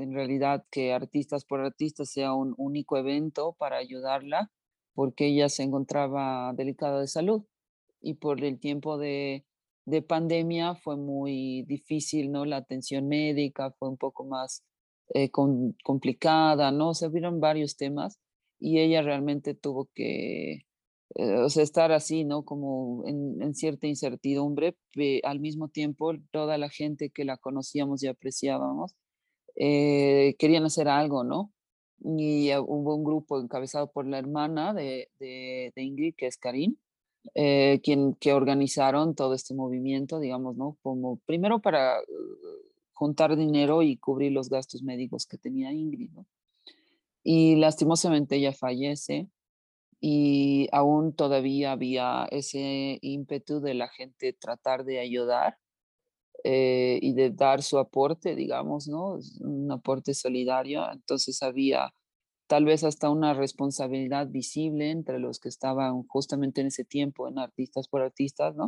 en realidad que Artistas por Artistas sea un único evento para ayudarla, porque ella se encontraba delicada de salud y por el tiempo de, de pandemia fue muy difícil, ¿no? La atención médica fue un poco más eh, complicada, ¿no? Se vieron varios temas y ella realmente tuvo que, eh, o sea, estar así, ¿no? Como en, cierta incertidumbre, al mismo tiempo toda la gente que la conocíamos y apreciábamos eh, querían hacer algo, ¿no? Y hubo un grupo encabezado por la hermana de, Ingrid, que es Karin, eh, quien, que organizaron todo este movimiento, digamos, ¿no? Como primero para juntar dinero y cubrir los gastos médicos que tenía Ingrid, ¿no? Y lastimosamente ella fallece y aún todavía había ese ímpetu de la gente tratar de ayudar eh, y de dar su aporte, digamos, ¿no? Un aporte solidario. Entonces había tal vez hasta una responsabilidad visible entre los que estaban justamente en ese tiempo en Artistas por Artistas, ¿no?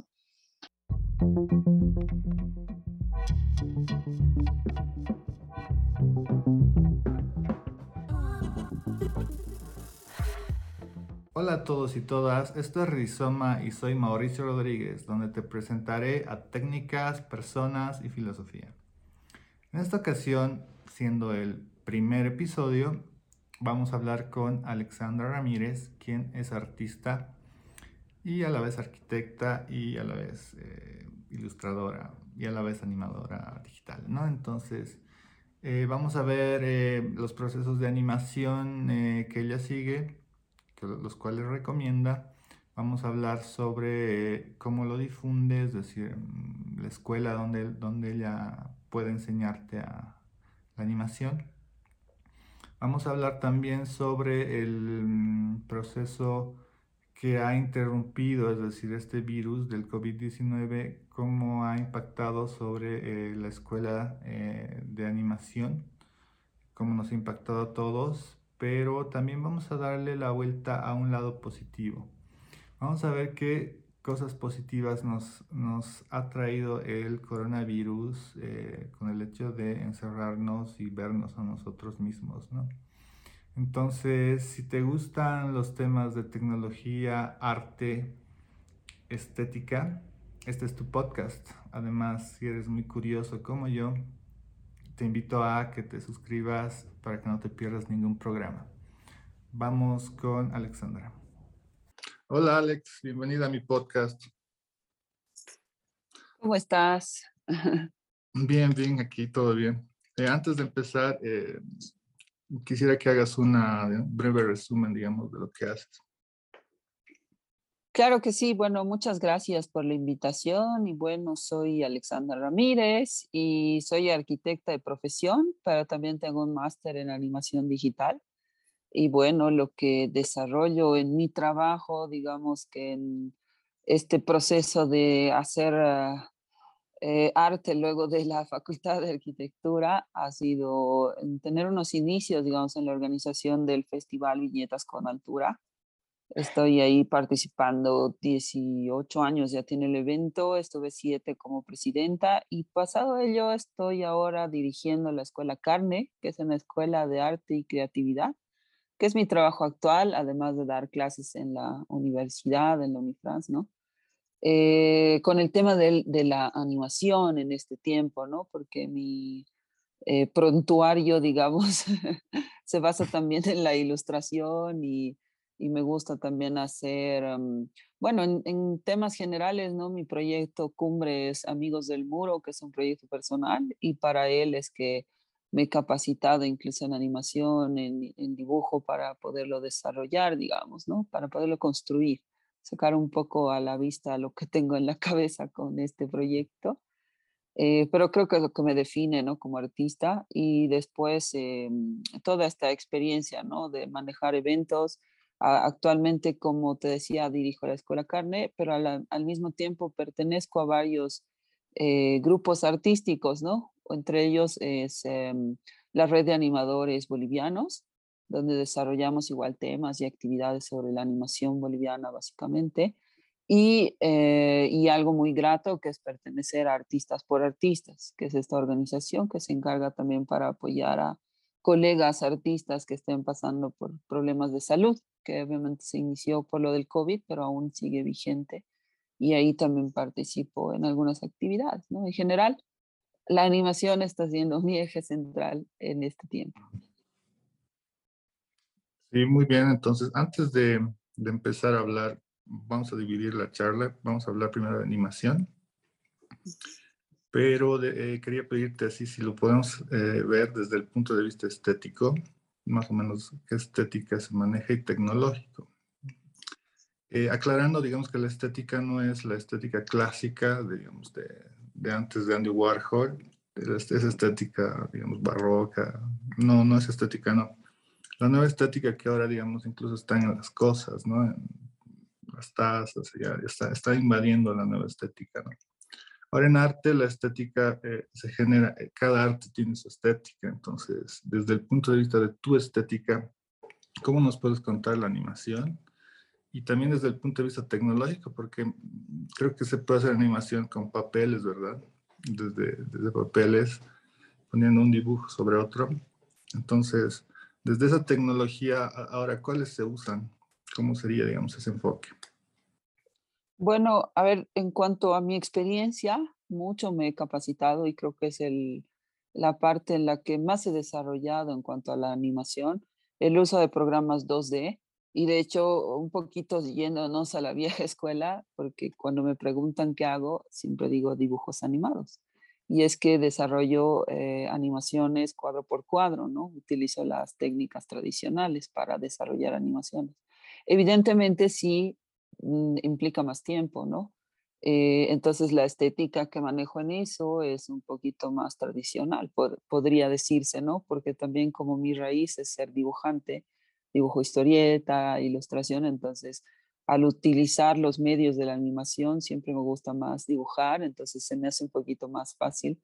Hola a todos y todas, esto es Rizoma y soy Mauricio Rodríguez, donde te presentaré a técnicas, personas y filosofía. En esta ocasión, siendo el primer episodio, vamos a hablar con Alexandra Ramírez, quien es artista y a la vez arquitecta y a la vez eh, ilustradora y a la vez animadora digital, ¿no? Entonces, eh, vamos a ver eh, los procesos de animación que ella sigue, los cuales recomienda. Vamos a hablar sobre cómo lo difunde, es decir, mm, la escuela donde, donde ella puede enseñarte a la animación Vamos a hablar también sobre el mm, proceso que ha interrumpido, es decir, este virus del COVID-19, cómo ha impactado sobre eh, la escuela eh, de animación, cómo nos ha impactado a todos, pero también vamos a darle la vuelta a un lado positivo. Vamos a ver qué cosas positivas nos, ha traído el coronavirus eh, con el hecho de encerrarnos y vernos a nosotros mismos, ¿no? Entonces, si te gustan los temas de tecnología, arte, estética, este es tu podcast. Además, si eres muy curioso como yo, te invito a que te suscribas para que no te pierdas ningún programa. Vamos con Alexandra. Hola Alex, bienvenida a mi podcast. ¿Cómo estás? Bien, bien, aquí todo bien. Eh, antes de empezar, eh, quisiera que hagas una breve resumen, digamos, de lo que haces. Claro que sí. Bueno, muchas gracias por la invitación. Y bueno, soy Alexandra Ramírez y soy arquitecta de profesión, pero también tengo un máster en animación digital y bueno, lo que desarrollo en mi trabajo, digamos que en este proceso de hacer ah, eh, arte luego de la Facultad de Arquitectura ha sido tener unos inicios, digamos, en la organización del Festival Viñetas con Altura. Estoy ahí participando 18 años, ya tiene el evento, estuve siete como presidenta y pasado ello estoy ahora dirigiendo la Escuela Carne, que es una escuela de arte y creatividad que es mi trabajo actual, además de dar clases en la universidad, en la Unifrance, ¿no? Eh, con el tema de, la animación en este tiempo, ¿no? Porque mi eh, prontuario, digamos, se basa también en la ilustración y, me gusta también hacer, mm, bueno, en, en, temas generales, ¿no? Mi proyecto Cumbre es Amigos del Muro, que es un proyecto personal y para él es que me he capacitado incluso en animación, en, dibujo para poderlo desarrollar, digamos, ¿no? Para poderlo construir, sacar un poco a la vista lo que tengo en la cabeza con este proyecto. Eh, pero creo que es lo que me define, ¿no? Como artista y después eh, toda esta experiencia, ¿no? De manejar eventos. Actualmente, como te decía, dirijo la Escuela Carne, pero al, mismo tiempo pertenezco a varios eh, grupos artísticos, ¿no? entre ellos es em, la red de animadores bolivianos, donde desarrollamos igual temas y actividades sobre la animación boliviana básicamente. Y, eh, y, algo muy grato que es pertenecer a Artistas por Artistas, que es esta organización que se encarga también para apoyar a colegas artistas que estén pasando por problemas de salud, que obviamente se inició por lo del COVID, pero aún sigue vigente. Y ahí también participo en algunas actividades, ¿no? En general, la animación está siendo mi eje central en este tiempo. Sí, muy bien. Entonces, antes de, de empezar a hablar, vamos a dividir la charla. Vamos a hablar primero de animación. Pero eh, quería pedirte así si lo podemos eh, ver desde el punto de vista estético, más o menos qué estética se maneja y tecnológico. Eh, aclarando, digamos que la estética no es la estética clásica, digamos, de, de antes de Andy Warhol, es, estética, digamos, barroca, no, no es estética, no. La nueva estética que ahora, digamos, incluso está en las cosas, ¿no? En las tazas, ya, está, está invadiendo la nueva estética, ¿no? Ahora en arte la estética eh, se genera, eh, cada arte tiene su estética, entonces desde el punto de vista de tu estética, ¿cómo nos puedes contar la animación? Y también desde el punto de vista tecnológico, porque creo que se puede hacer animación con papeles, ¿verdad? Desde, desde papeles, poniendo un dibujo sobre otro. Entonces, desde esa tecnología, ahora, ¿cuáles se usan? ¿Cómo sería, digamos, ese enfoque? Bueno, a ver, en cuanto a mi experiencia, mucho me he capacitado y creo que es el, la parte en la que más he desarrollado en cuanto a la animación, el uso de programas 2D. Y de hecho, un poquito yéndonos a la vieja escuela, porque cuando me preguntan qué hago, siempre digo dibujos animados. Y es que desarrollo eh, animaciones cuadro por cuadro, ¿no? Utilizo las técnicas tradicionales para desarrollar animaciones. Evidentemente, sí implica más tiempo, ¿no? Eh, entonces la estética que manejo en eso es un poquito más tradicional, podría decirse, ¿no? Porque también como mi raíz es ser dibujante, dibujo historieta, ilustración, entonces al utilizar los medios de la animación siempre me gusta más dibujar, entonces se me hace un poquito más fácil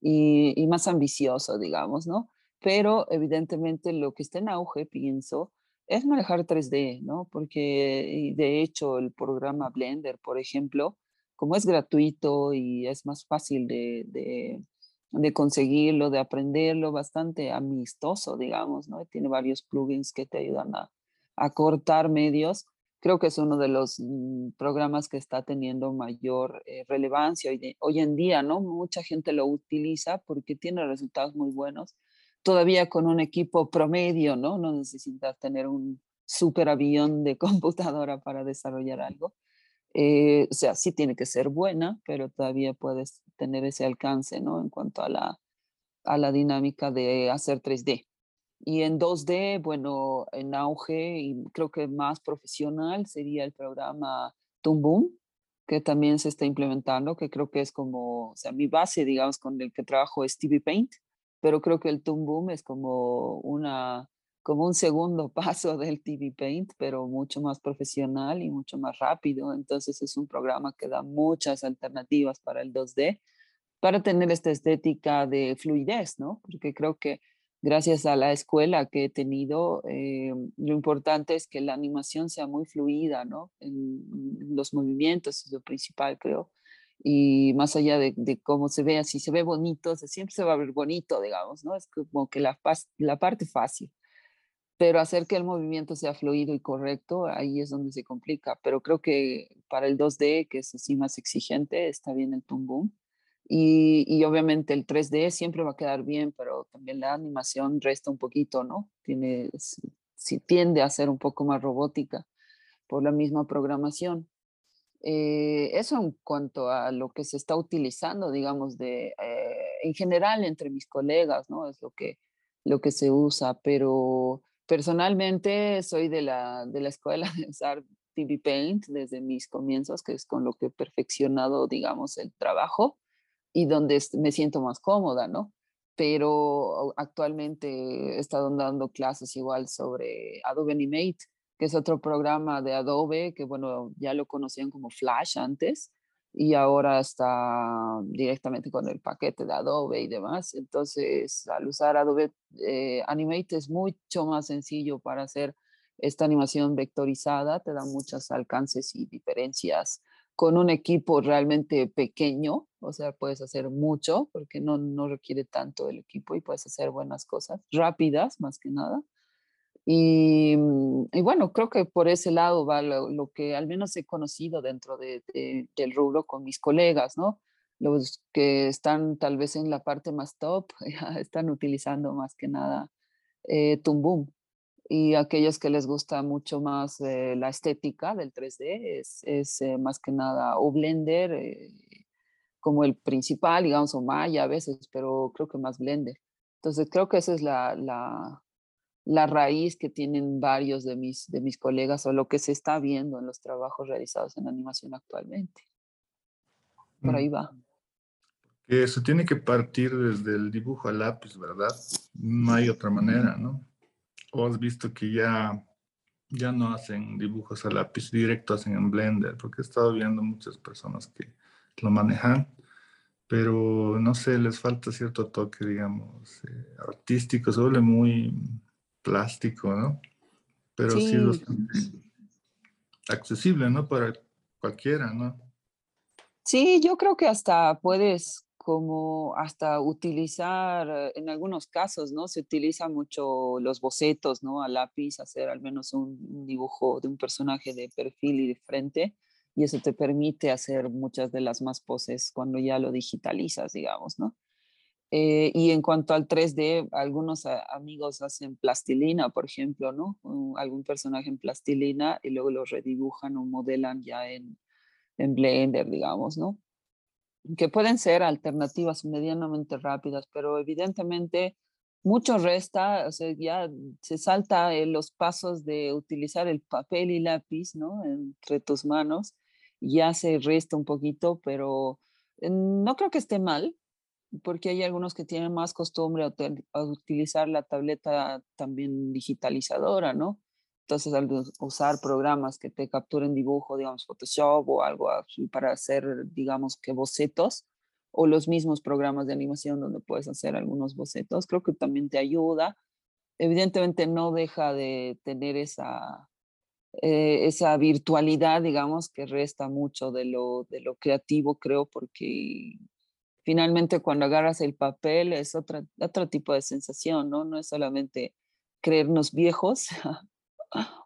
y, y más ambicioso, digamos, ¿no? Pero evidentemente lo que está en auge, pienso, es manejar 3D, ¿no? Porque de hecho el programa Blender, por ejemplo, como es gratuito y es más fácil de, de, conseguirlo, de aprenderlo, bastante amistoso, digamos, ¿no? Tiene varios plugins que te ayudan a, a cortar medios. Creo que es uno de los mm, programas que está teniendo mayor eh, relevancia hoy, hoy en día, ¿no? Mucha gente lo utiliza porque tiene resultados muy buenos todavía con un equipo promedio, ¿no? No necesitas tener un super avión de computadora para desarrollar algo. Eh, o sea, sí tiene que ser buena, pero todavía puedes tener ese alcance, ¿no? En cuanto a la, a la dinámica de hacer 3D. Y en 2D, bueno, en auge y creo que más profesional sería el programa Toon Boom, que también se está implementando, que creo que es como, o sea, mi base, digamos, con el que trabajo es TV Paint, pero creo que el Toon Boom es como, una, como un segundo paso del TV Paint, pero mucho más profesional y mucho más rápido. Entonces es un programa que da muchas alternativas para el 2D, para tener esta estética de fluidez, ¿no? Porque creo que gracias a la escuela que he tenido, eh, lo importante es que la animación sea muy fluida, ¿no? En, en los movimientos es lo principal, creo y más allá de, cómo se vea, si se ve bonito, siempre se va a ver bonito, digamos, ¿no? Es como que la, la parte fácil. Pero hacer que el movimiento sea fluido y correcto, ahí es donde se complica. Pero creo que para el 2D, que es así más exigente, está bien el Boom. Y, y obviamente el 3D siempre va a quedar bien, pero también la animación resta un poquito, ¿no? Tiene, si tiende a ser un poco más robótica por la misma programación. Eh, eso en cuanto a lo que se está utilizando, digamos, de, eh, en general entre mis colegas, ¿no? Es lo que, lo que se usa, pero personalmente soy de la, de la escuela de usar TV Paint desde mis comienzos, que es con lo que he perfeccionado, digamos, el trabajo y donde me siento más cómoda, ¿no? Pero actualmente he estado dando clases igual sobre Adobe Animate que es otro programa de Adobe, que bueno, ya lo conocían como Flash antes y ahora está directamente con el paquete de Adobe y demás. Entonces, al usar Adobe eh, Animate es mucho más sencillo para hacer esta animación vectorizada, te da muchos alcances y diferencias con un equipo realmente pequeño, o sea, puedes hacer mucho porque no, no requiere tanto el equipo y puedes hacer buenas cosas, rápidas más que nada. Y, mm, y bueno, creo que por ese lado va lo, que al menos he conocido dentro de, del rubro con mis colegas, ¿no? Los que están tal vez en la parte más top, están utilizando más que nada eh, Tumbum y aquellos que les gusta mucho más eh, la estética del 3D es, es eh, más que nada o Blender eh, como el principal, digamos, o Maya a veces, pero creo que más Blender. Entonces creo que esa es la, la, la, raíz que tienen varios de mis, de mis colegas o lo que se está viendo en los trabajos realizados en animación actualmente. Por ahí mm. va. Eso tiene que partir desde el dibujo a lápiz, ¿verdad? No hay otra manera, ¿no? o has visto que ya, ya no hacen dibujos a lápiz directo, hacen en Blender, porque he estado viendo muchas personas que lo manejan, pero no sé, les falta cierto toque, digamos, eh, artístico, se vuelve muy plástico, ¿no? Pero sí, es bastante accesible, ¿no? Para cualquiera, ¿no? Sí, yo creo que hasta puedes como hasta utilizar, eh, en algunos casos, ¿no? Se utiliza mucho los bocetos, ¿no? A lápiz, hacer al menos un, dibujo de un personaje de perfil y de frente, y eso te permite hacer muchas de las más poses cuando ya lo digitalizas, digamos, ¿no? Eh, y en cuanto al 3D, algunos amigos hacen plastilina, por ejemplo, ¿no? algún personaje en plastilina y luego lo redibujan o modelan ya en, en Blender, digamos, ¿no? que pueden ser alternativas medianamente rápidas, pero evidentemente mucho resta, o sea, ya se salta en los pasos de utilizar el papel y lápiz, ¿no? Entre tus manos, ya se resta un poquito, pero eh, no creo que esté mal, porque hay algunos que tienen más costumbre a, utilizar la tableta también digitalizadora, ¿no? Entonces, al usar programas que te capturen dibujo, digamos Photoshop o algo así para hacer, digamos que bocetos, o los mismos programas de animación donde puedes hacer algunos bocetos, creo que también te ayuda. Evidentemente no deja de tener esa, eh, esa virtualidad, digamos, que resta mucho de lo, de lo creativo, creo, porque finalmente cuando agarras el papel es otra, otro tipo de sensación, ¿no? No es solamente creernos viejos,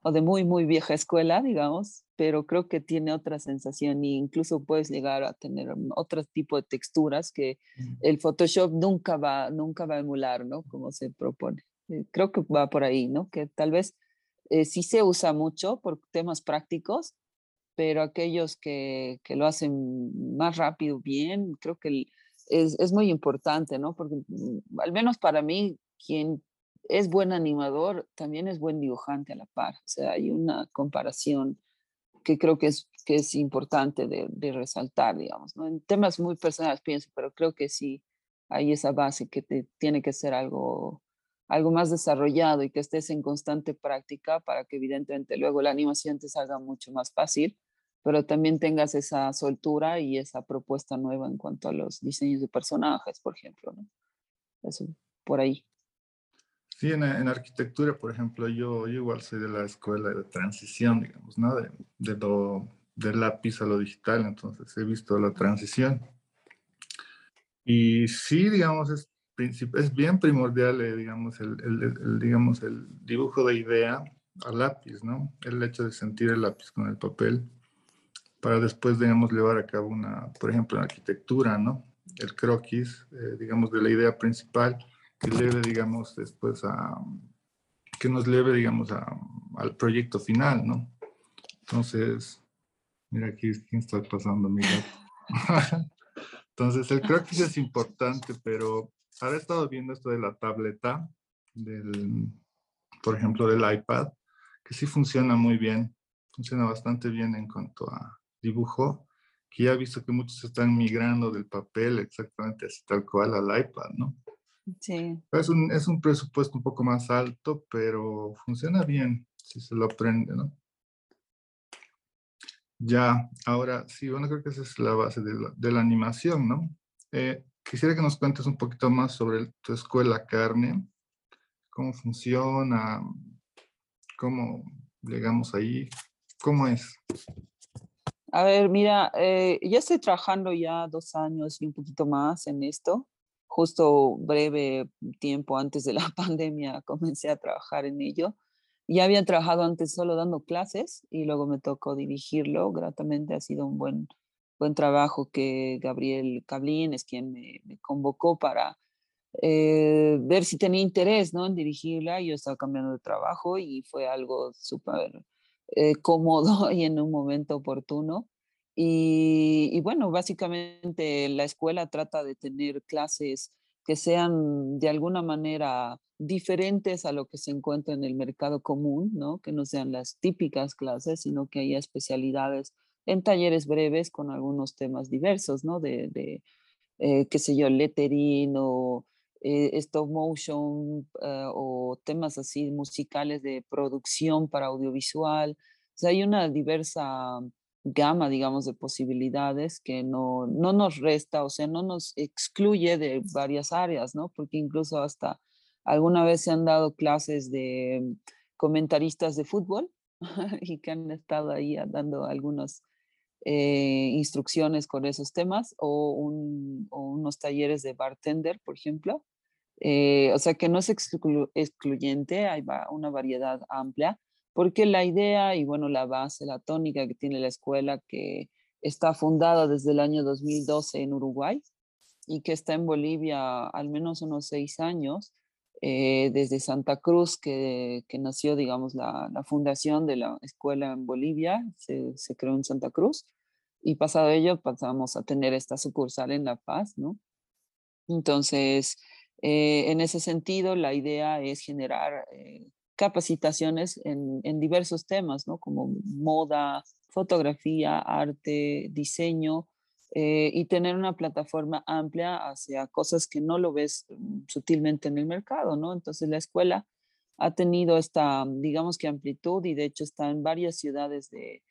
o de muy, muy vieja escuela, digamos, pero creo que tiene otra sensación e incluso puedes llegar a tener otro tipo de texturas que mm. el Photoshop nunca va, nunca va a emular, ¿no? Como se propone. Eh, creo que va por ahí, ¿no? Que tal vez eh, sí se usa mucho por temas prácticos, pero aquellos que, que lo hacen más rápido, bien, creo que es, es muy importante, ¿no? Porque mm, al menos para mí, quien es buen animador, también es buen dibujante a la par. O sea, hay una comparación que creo que es, que es importante de, resaltar, digamos. En temas muy personales pienso, pero creo que sí hay esa base que te, tiene que ser algo, algo más desarrollado y que estés en constante práctica para que evidentemente luego la animación te salga mucho más fácil, pero también tengas esa soltura y esa propuesta nueva en cuanto a los diseños de personajes, por ejemplo. ¿no? Eso, por ahí. Sí, en, arquitectura, por ejemplo, yo, igual soy de la escuela de transición, digamos, ¿no? De, de lo, del lápiz a lo digital, entonces he visto la transición. Y sí, digamos, es, es bien primordial, eh, digamos, el, el, digamos, el dibujo de idea al lápiz, ¿no? El hecho de sentir el lápiz con el papel para después, digamos, llevar a cabo una, por ejemplo, en arquitectura, ¿no? El croquis, eh, digamos, de la idea principal que leve, digamos, después a, que nos leve, digamos, al proyecto final, ¿no? Entonces, mira aquí, ¿quién está pasando? Mira. Entonces, el croquis es importante, pero ahora he estado viendo esto de la tableta, del, por ejemplo, del iPad, que sí funciona muy bien, funciona bastante bien en cuanto a dibujo, que ya he visto que muchos están migrando del papel exactamente así tal cual al iPad, ¿no? Sí. Es un, es un presupuesto un poco más alto, pero funciona bien si se lo aprende, ¿no? Ya, ahora sí, bueno, creo que esa es la base de la, de la animación, ¿no? Eh, quisiera que nos cuentes un poquito más sobre tu escuela Carne, cómo funciona, cómo llegamos ahí, cómo es. A ver, mira, eh, ya estoy trabajando ya dos años y un poquito más en esto. Justo breve tiempo antes de la pandemia comencé a trabajar en ello. Ya había trabajado antes solo dando clases y luego me tocó dirigirlo. Gratamente ha sido un buen, buen trabajo que Gabriel Cablín es quien me, convocó para eh, ver si tenía interés ¿no? en dirigirla. Yo estaba cambiando de trabajo y fue algo súper eh, cómodo y en un momento oportuno. Y, y, bueno, básicamente la escuela trata de tener clases que sean de alguna manera diferentes a lo que se encuentra en el mercado común, ¿no? que no sean las típicas clases, sino que haya especialidades en talleres breves con algunos temas diversos, ¿no? de, de eh, qué sé yo, lettering o eh, stop motion eh, o temas así musicales de producción para audiovisual. O sea, hay una diversa gama, digamos, de posibilidades que no, no nos resta, o sea, no nos excluye de varias áreas, ¿no? Porque incluso hasta alguna vez se han dado clases de comentaristas de fútbol y que han estado ahí dando algunas eh, instrucciones con esos temas o, unos talleres de bartender, por ejemplo. Eh, o sea que no es excluyente, hay una variedad amplia porque la idea y bueno, la base, la tónica que tiene la escuela, que está fundada desde el año 2012 en Uruguay y que está en Bolivia al menos unos seis años, eh, desde Santa Cruz, que, que nació, digamos, la, la, fundación de la escuela en Bolivia, se, se, creó en Santa Cruz, y pasado ello pasamos a tener esta sucursal en La Paz, ¿no? Entonces, eh, en ese sentido, la idea es generar eh, capacitaciones en, diversos temas, ¿no? Como moda, fotografía, arte, diseño, eh, y tener una plataforma amplia hacia cosas que no lo ves mm, sutilmente en el mercado, ¿no? Entonces la escuela ha tenido esta, digamos que amplitud y de hecho está en varias ciudades de,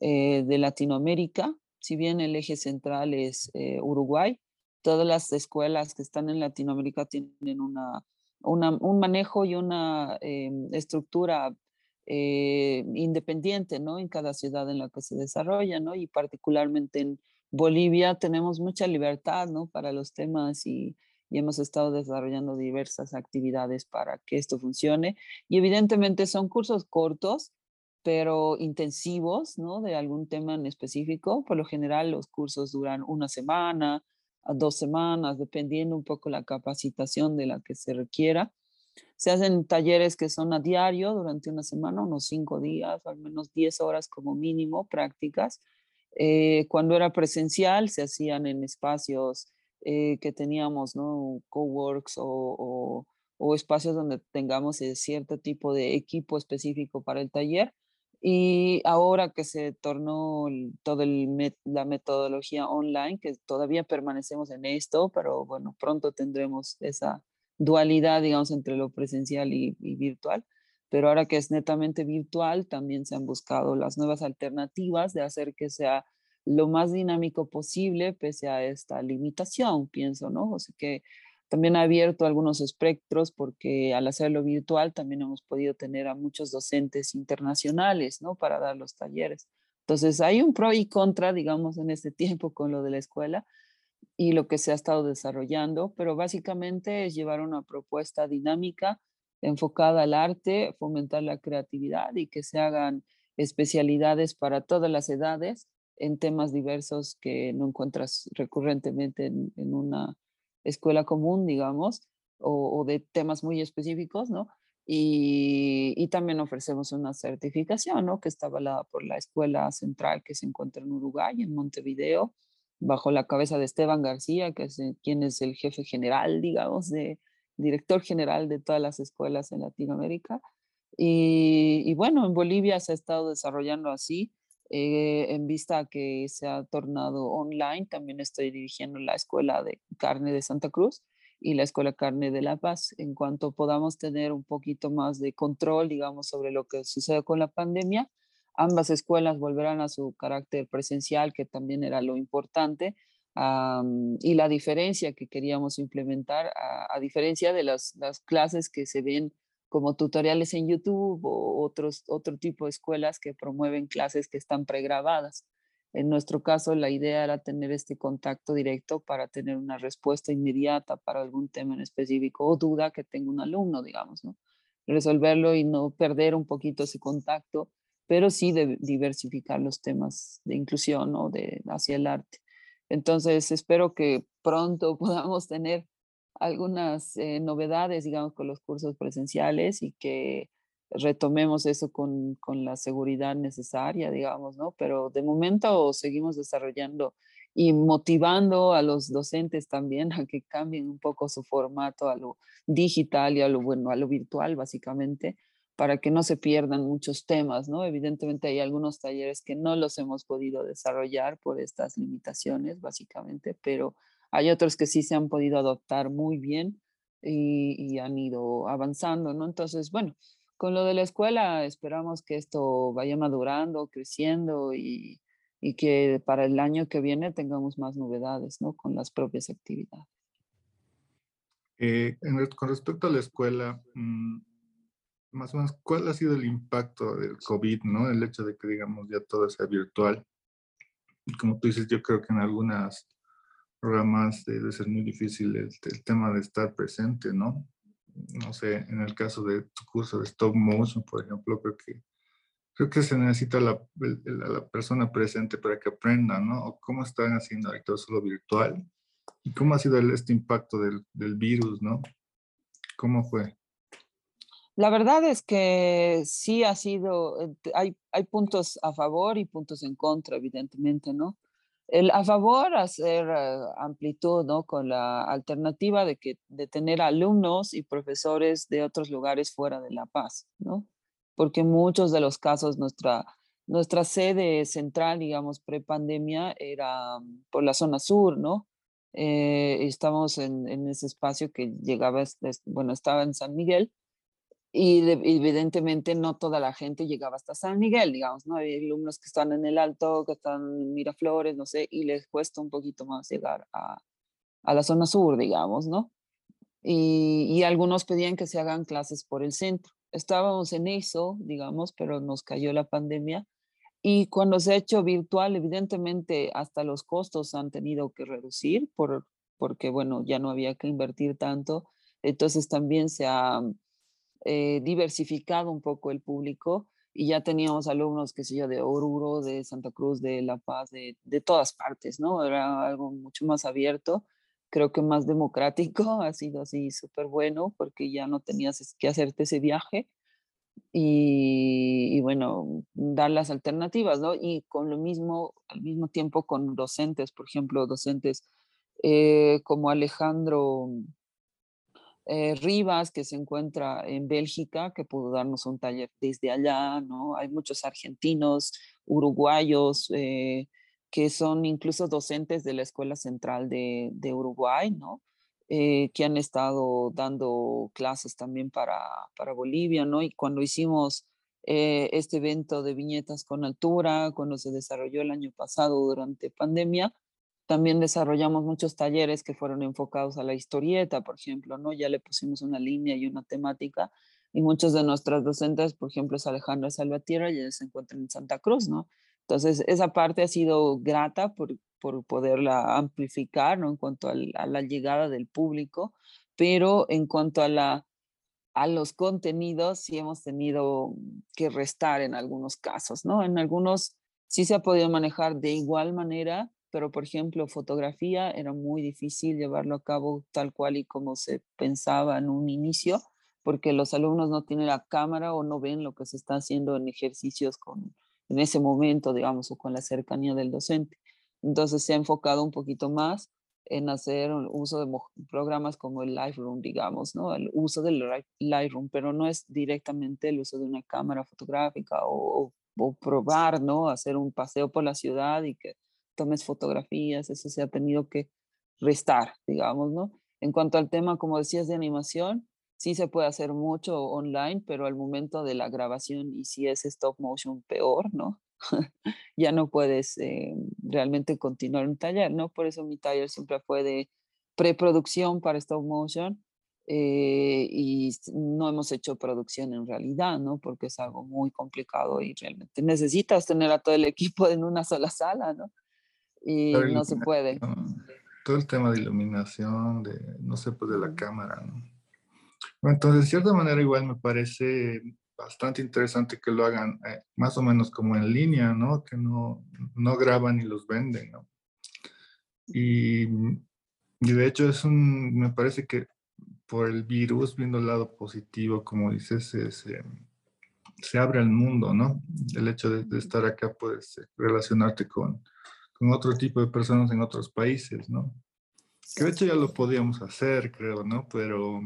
Latinoamérica, si bien el eje central es Uruguay, todas las escuelas que están en Latinoamérica tienen una un manejo y una em, estructura eh, independiente, ¿no? En cada ciudad en la que se desarrolla, ¿no? Y particularmente en Bolivia tenemos mucha libertad, ¿no? Para los temas y, y hemos estado desarrollando diversas actividades para que esto funcione. Y evidentemente son cursos cortos, pero intensivos, ¿no? De algún tema en específico. Por lo general los cursos duran una semana, a dos semanas, dependiendo un poco la capacitación de la que se requiera. Se hacen talleres que son a diario durante una semana, unos cinco días, al menos diez horas como mínimo, prácticas. Eh, cuando era presencial, se hacían en espacios eh, que teníamos, ¿no? Coworks o, o, o espacios donde tengamos eh, cierto tipo de equipo específico para el taller y ahora que se tornó toda la metodología online, que todavía permanecemos en esto, pero bueno, pronto tendremos esa dualidad, digamos, entre lo presencial y, virtual. Pero ahora que es netamente virtual, también se han buscado las nuevas alternativas de hacer que sea lo más dinámico posible pese a esta limitación, pienso, ¿no? O sea que también ha abierto algunos espectros porque al hacerlo virtual también hemos podido tener a muchos docentes internacionales, ¿no? Para dar los talleres. Entonces hay un pro y contra, digamos, en este tiempo con lo de la escuela y lo que se ha estado desarrollando, pero básicamente es llevar una propuesta dinámica enfocada al arte, fomentar la creatividad y que se hagan especialidades para todas las edades en temas diversos que no encuentras recurrentemente en, en una escuela común, digamos, o, de temas muy específicos, ¿no? Y, también ofrecemos una certificación, ¿no? Que está avalada por la Escuela Central que se encuentra en Uruguay, en Montevideo, bajo la cabeza de Esteban García, que es eh, quien es el jefe general, digamos, de director general de todas las escuelas en Latinoamérica. Y bueno, en Bolivia se ha estado desarrollando así eh, en vista a que se ha tornado online, también estoy dirigiendo la Escuela de Carne de Santa Cruz y la Escuela Carne de La Paz. En cuanto podamos tener un poquito más de control, digamos, sobre lo que sucede con la pandemia, ambas escuelas volverán a su carácter presencial, que también era lo importante, y la diferencia que queríamos implementar, a, diferencia de las, las clases que se ven como tutoriales en YouTube o otros, otro tipo de escuelas que promueven clases que están pregrabadas. En nuestro caso, la idea era tener este contacto directo para tener una respuesta inmediata para algún tema en específico o duda que tenga un alumno, digamos, ¿no? Resolverlo y no perder un poquito ese contacto, pero sí de diversificar los temas de inclusión o de hacia el arte. Entonces, espero que pronto podamos tener algunas eh, novedades, digamos, con los cursos presenciales y que retomemos eso con, con, la seguridad necesaria, digamos, ¿no? Pero de momento seguimos desarrollando y motivando a los docentes también a que cambien un poco su formato a lo digital y a lo bueno, a lo virtual, básicamente, para que no se pierdan muchos temas, ¿no? Evidentemente hay algunos talleres que no los hemos podido desarrollar por estas limitaciones, básicamente, pero hay otros que sí se han podido adoptar muy bien y, y han ido avanzando, ¿no? Entonces, bueno, con lo de la escuela esperamos que esto vaya madurando, creciendo y, que para el año que viene tengamos más novedades, ¿no? Con las propias actividades. Eh, con respecto a la escuela, mm, más o menos, ¿cuál ha sido el impacto del COVID, ¿no? El hecho de que, digamos, ya todo sea virtual. Como tú dices, yo creo que en algunas programas debe ser muy difícil el tema de estar presente, ¿no? no sé, en el caso de tu curso de stop motion, por ejemplo, creo que, creo que se necesita la, la persona presente para que aprenda, ¿no? Cómo están haciendo ahorita solo virtual y cómo ha sido este impacto del, del virus, ¿no? ¿Cómo fue? La verdad es que sí ha sido, eh, hay, hay puntos a favor y puntos en contra, evidentemente, ¿no? El, a favor hacer eh, amplitud, ¿no? Con la alternativa de, que, de tener alumnos y profesores de otros lugares fuera de La Paz, ¿no? Porque en muchos de los casos nuestra, nuestra sede central, digamos, pre-pandemia era mm, por la zona sur, ¿no? Eh, estamos en, en, ese espacio que llegaba, bueno, estaba en San Miguel, y evidentemente no toda la gente llegaba hasta San Miguel, digamos, ¿no? Hay alumnos que están en el Alto, que están en Miraflores, no sé, y les cuesta un poquito más llegar a, a la zona sur, digamos, ¿no? Y, y, algunos pedían que se hagan clases por el centro. Estábamos en eso, digamos, pero nos cayó la pandemia. Y cuando se ha hecho virtual, evidentemente hasta los costos han tenido que reducir por, porque, bueno, ya no había que invertir tanto. Entonces también se ha eh, diversificado un poco el público y ya teníamos alumnos, qué sé yo, de Oruro, de Santa Cruz, de La Paz, de, de todas partes, ¿no? Era algo mucho más abierto, creo que más democrático, ha sido así súper bueno porque ya no tenías que hacerte ese viaje y, bueno, dar las alternativas, ¿no? Y con lo mismo, al mismo tiempo con docentes, por ejemplo, docentes eh, como Alejandro eh, Rivas, que se encuentra en Bélgica, que pudo darnos un taller desde allá, ¿no? Hay muchos argentinos, uruguayos, eh, que son incluso docentes de la Escuela Central de, Uruguay, ¿no? Eh, que han estado dando clases también para, para Bolivia, ¿no? Y cuando hicimos este evento de viñetas con altura, cuando se desarrolló el año pasado durante pandemia, también desarrollamos muchos talleres que fueron enfocados a la historieta, por ejemplo, ¿no? Ya le pusimos una línea y una temática y muchos de nuestras docentes, por ejemplo, es Alejandra Salvatierra, ya se encuentran en Santa Cruz, ¿no? Entonces, esa parte ha sido grata por, por poderla amplificar, ¿no? En cuanto a la llegada del público, pero en cuanto a la a los contenidos sí hemos tenido que restar en algunos casos, ¿no? En algunos sí se ha podido manejar de igual manera, pero por ejemplo, fotografía era muy difícil llevarlo a cabo tal cual y como se pensaba en un inicio, porque los alumnos no tienen la cámara o no ven lo que se está haciendo en ejercicios con, en ese momento, digamos, o con la cercanía del docente. Entonces se ha enfocado un poquito más en hacer uso de programas como el Lightroom, digamos, ¿no? El uso del Lightroom, pero no es directamente el uso de una cámara fotográfica o, o probar, ¿no? Hacer un paseo por la ciudad y que tomes fotografías, eso se ha tenido que restar, digamos, ¿no? En cuanto al tema, como decías, de animación, sí se puede hacer mucho online, pero al momento de la grabación, y si es stop motion, peor, ¿no? ya no puedes eh, realmente continuar un taller, ¿no? Por eso mi taller siempre fue de preproducción para stop motion eh, y no hemos hecho producción en realidad, ¿no? Porque es algo muy complicado y realmente necesitas tener a todo el equipo en una sola sala, ¿no? Y no se puede. Todo el tema de iluminación, de, no sé, pues de la cámara, ¿no? Bueno, entonces, de cierta manera, igual me parece bastante interesante que lo hagan eh, más o menos como en línea, ¿no? Que no, no graban y los venden, ¿no? Y, y de hecho es un, me parece que por el virus, viendo el lado positivo, como dices, se, se abre el mundo, ¿no? El hecho de, estar acá puedes eh, relacionarte con, con, otro tipo de personas en otros países, ¿no? Que de hecho ya lo podíamos hacer, creo, ¿no? Pero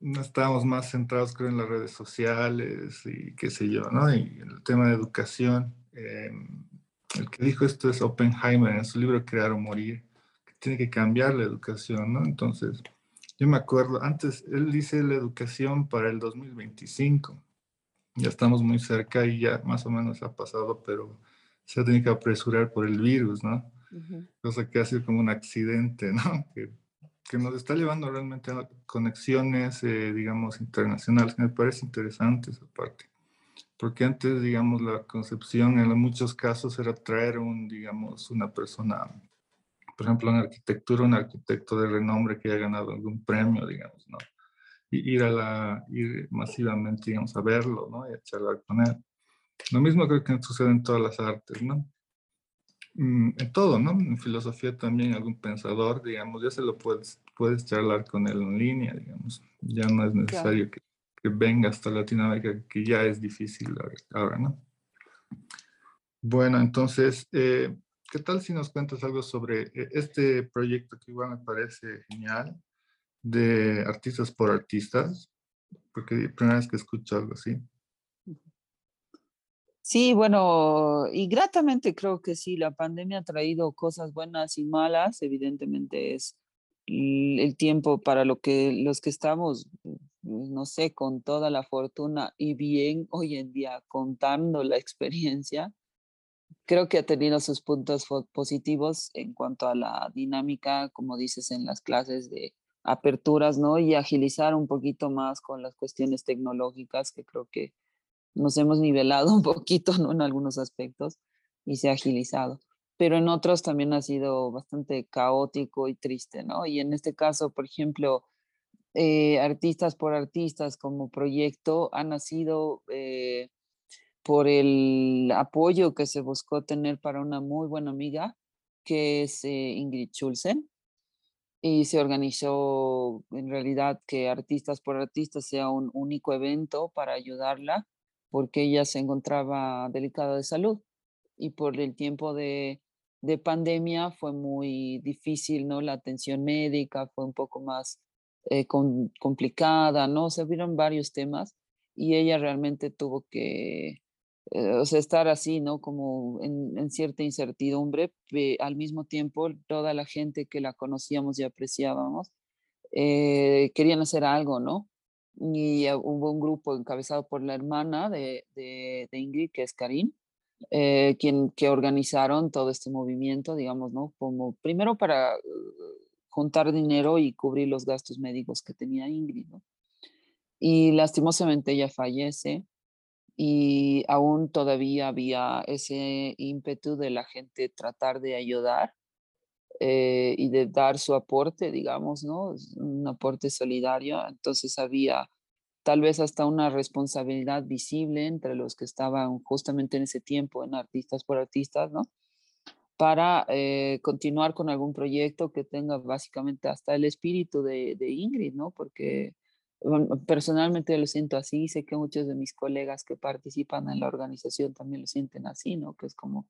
no estábamos más centrados, creo, en las redes sociales y qué sé yo, ¿no? Y el tema de educación. Eh, el que dijo esto es Oppenheimer en su libro Crear o Morir, que tiene que cambiar la educación, ¿no? Entonces, yo me acuerdo, antes él dice la educación para el 2025. Ya estamos muy cerca y ya más o menos ha pasado, pero se ha tenido que apresurar por el virus, ¿no? Cosa que ha sido como un accidente, ¿no? Que, que nos está llevando realmente a conexiones, eh, digamos, internacionales. Me parece interesante esa parte. Porque antes, digamos, la concepción en muchos casos era traer un, digamos, una persona por ejemplo, en arquitectura, un arquitecto de renombre que haya ganado algún premio, digamos, ¿no? Y ir, a la, ir masivamente, digamos, a verlo, ¿no? Y a charlar con él. Lo mismo creo que sucede en todas las artes, ¿no? Mm, en todo, ¿no? En filosofía también algún pensador, digamos, ya se lo puedes, puedes charlar con él en línea, digamos. Ya no es necesario que, que, venga hasta Latinoamérica, que ya es difícil ahora, ¿no? Bueno, entonces, eh, ¿qué tal si nos cuentas algo sobre eh, este proyecto que igual me parece genial de artistas por artistas? Porque primera vez que escucho algo así. Sí, bueno, y gratamente creo que sí, la pandemia ha traído cosas buenas y malas, evidentemente es el tiempo para lo que los que estamos, no sé, con toda la fortuna y bien hoy en día contando la experiencia, creo que ha tenido sus puntos positivos en cuanto a la dinámica, como dices, en las clases de aperturas, ¿no? Y agilizar un poquito más con las cuestiones tecnológicas, que creo que nos hemos nivelado un poquito. En algunos aspectos y se ha agilizado. Pero en otros también ha sido bastante caótico y triste, ¿no? Y en este caso, por ejemplo, eh, Artistas por Artistas como proyecto ha nacido eh, por el apoyo que se buscó tener para una muy buena amiga, que es eh, Ingrid Schulzen. Y se organizó en realidad que Artistas por Artistas sea un único evento para ayudarla, porque ella se encontraba delicada de salud. Y por el tiempo de, de pandemia fue muy difícil, ¿no? La atención médica fue un poco más eh, complicada, ¿no? Se vieron varios temas y ella realmente tuvo que eh, o sea, estar así, ¿no? Como en, cierta incertidumbre, al mismo tiempo toda la gente que la conocíamos y apreciábamos eh, querían hacer algo, ¿no? Y hubo un grupo encabezado por la hermana de, de, Ingrid, que es Karin, eh, quien, que organizaron todo este movimiento, digamos, ¿no? Como primero para juntar dinero y cubrir los gastos médicos que tenía Ingrid, ¿no? Y lastimosamente ella fallece y aún todavía había ese ímpetu de la gente tratar de ayudar eh, y de dar su aporte, digamos, ¿no? Un aporte solidario. Entonces había tal vez hasta una responsabilidad visible entre los que estaban justamente en ese tiempo en Artistas por Artistas, ¿no? Para eh, continuar con algún proyecto que tenga básicamente hasta el espíritu de, de Ingrid, ¿no? Porque personalmente lo siento así, sé que muchos de mis colegas que participan en la organización también lo sienten así, ¿no? Que es como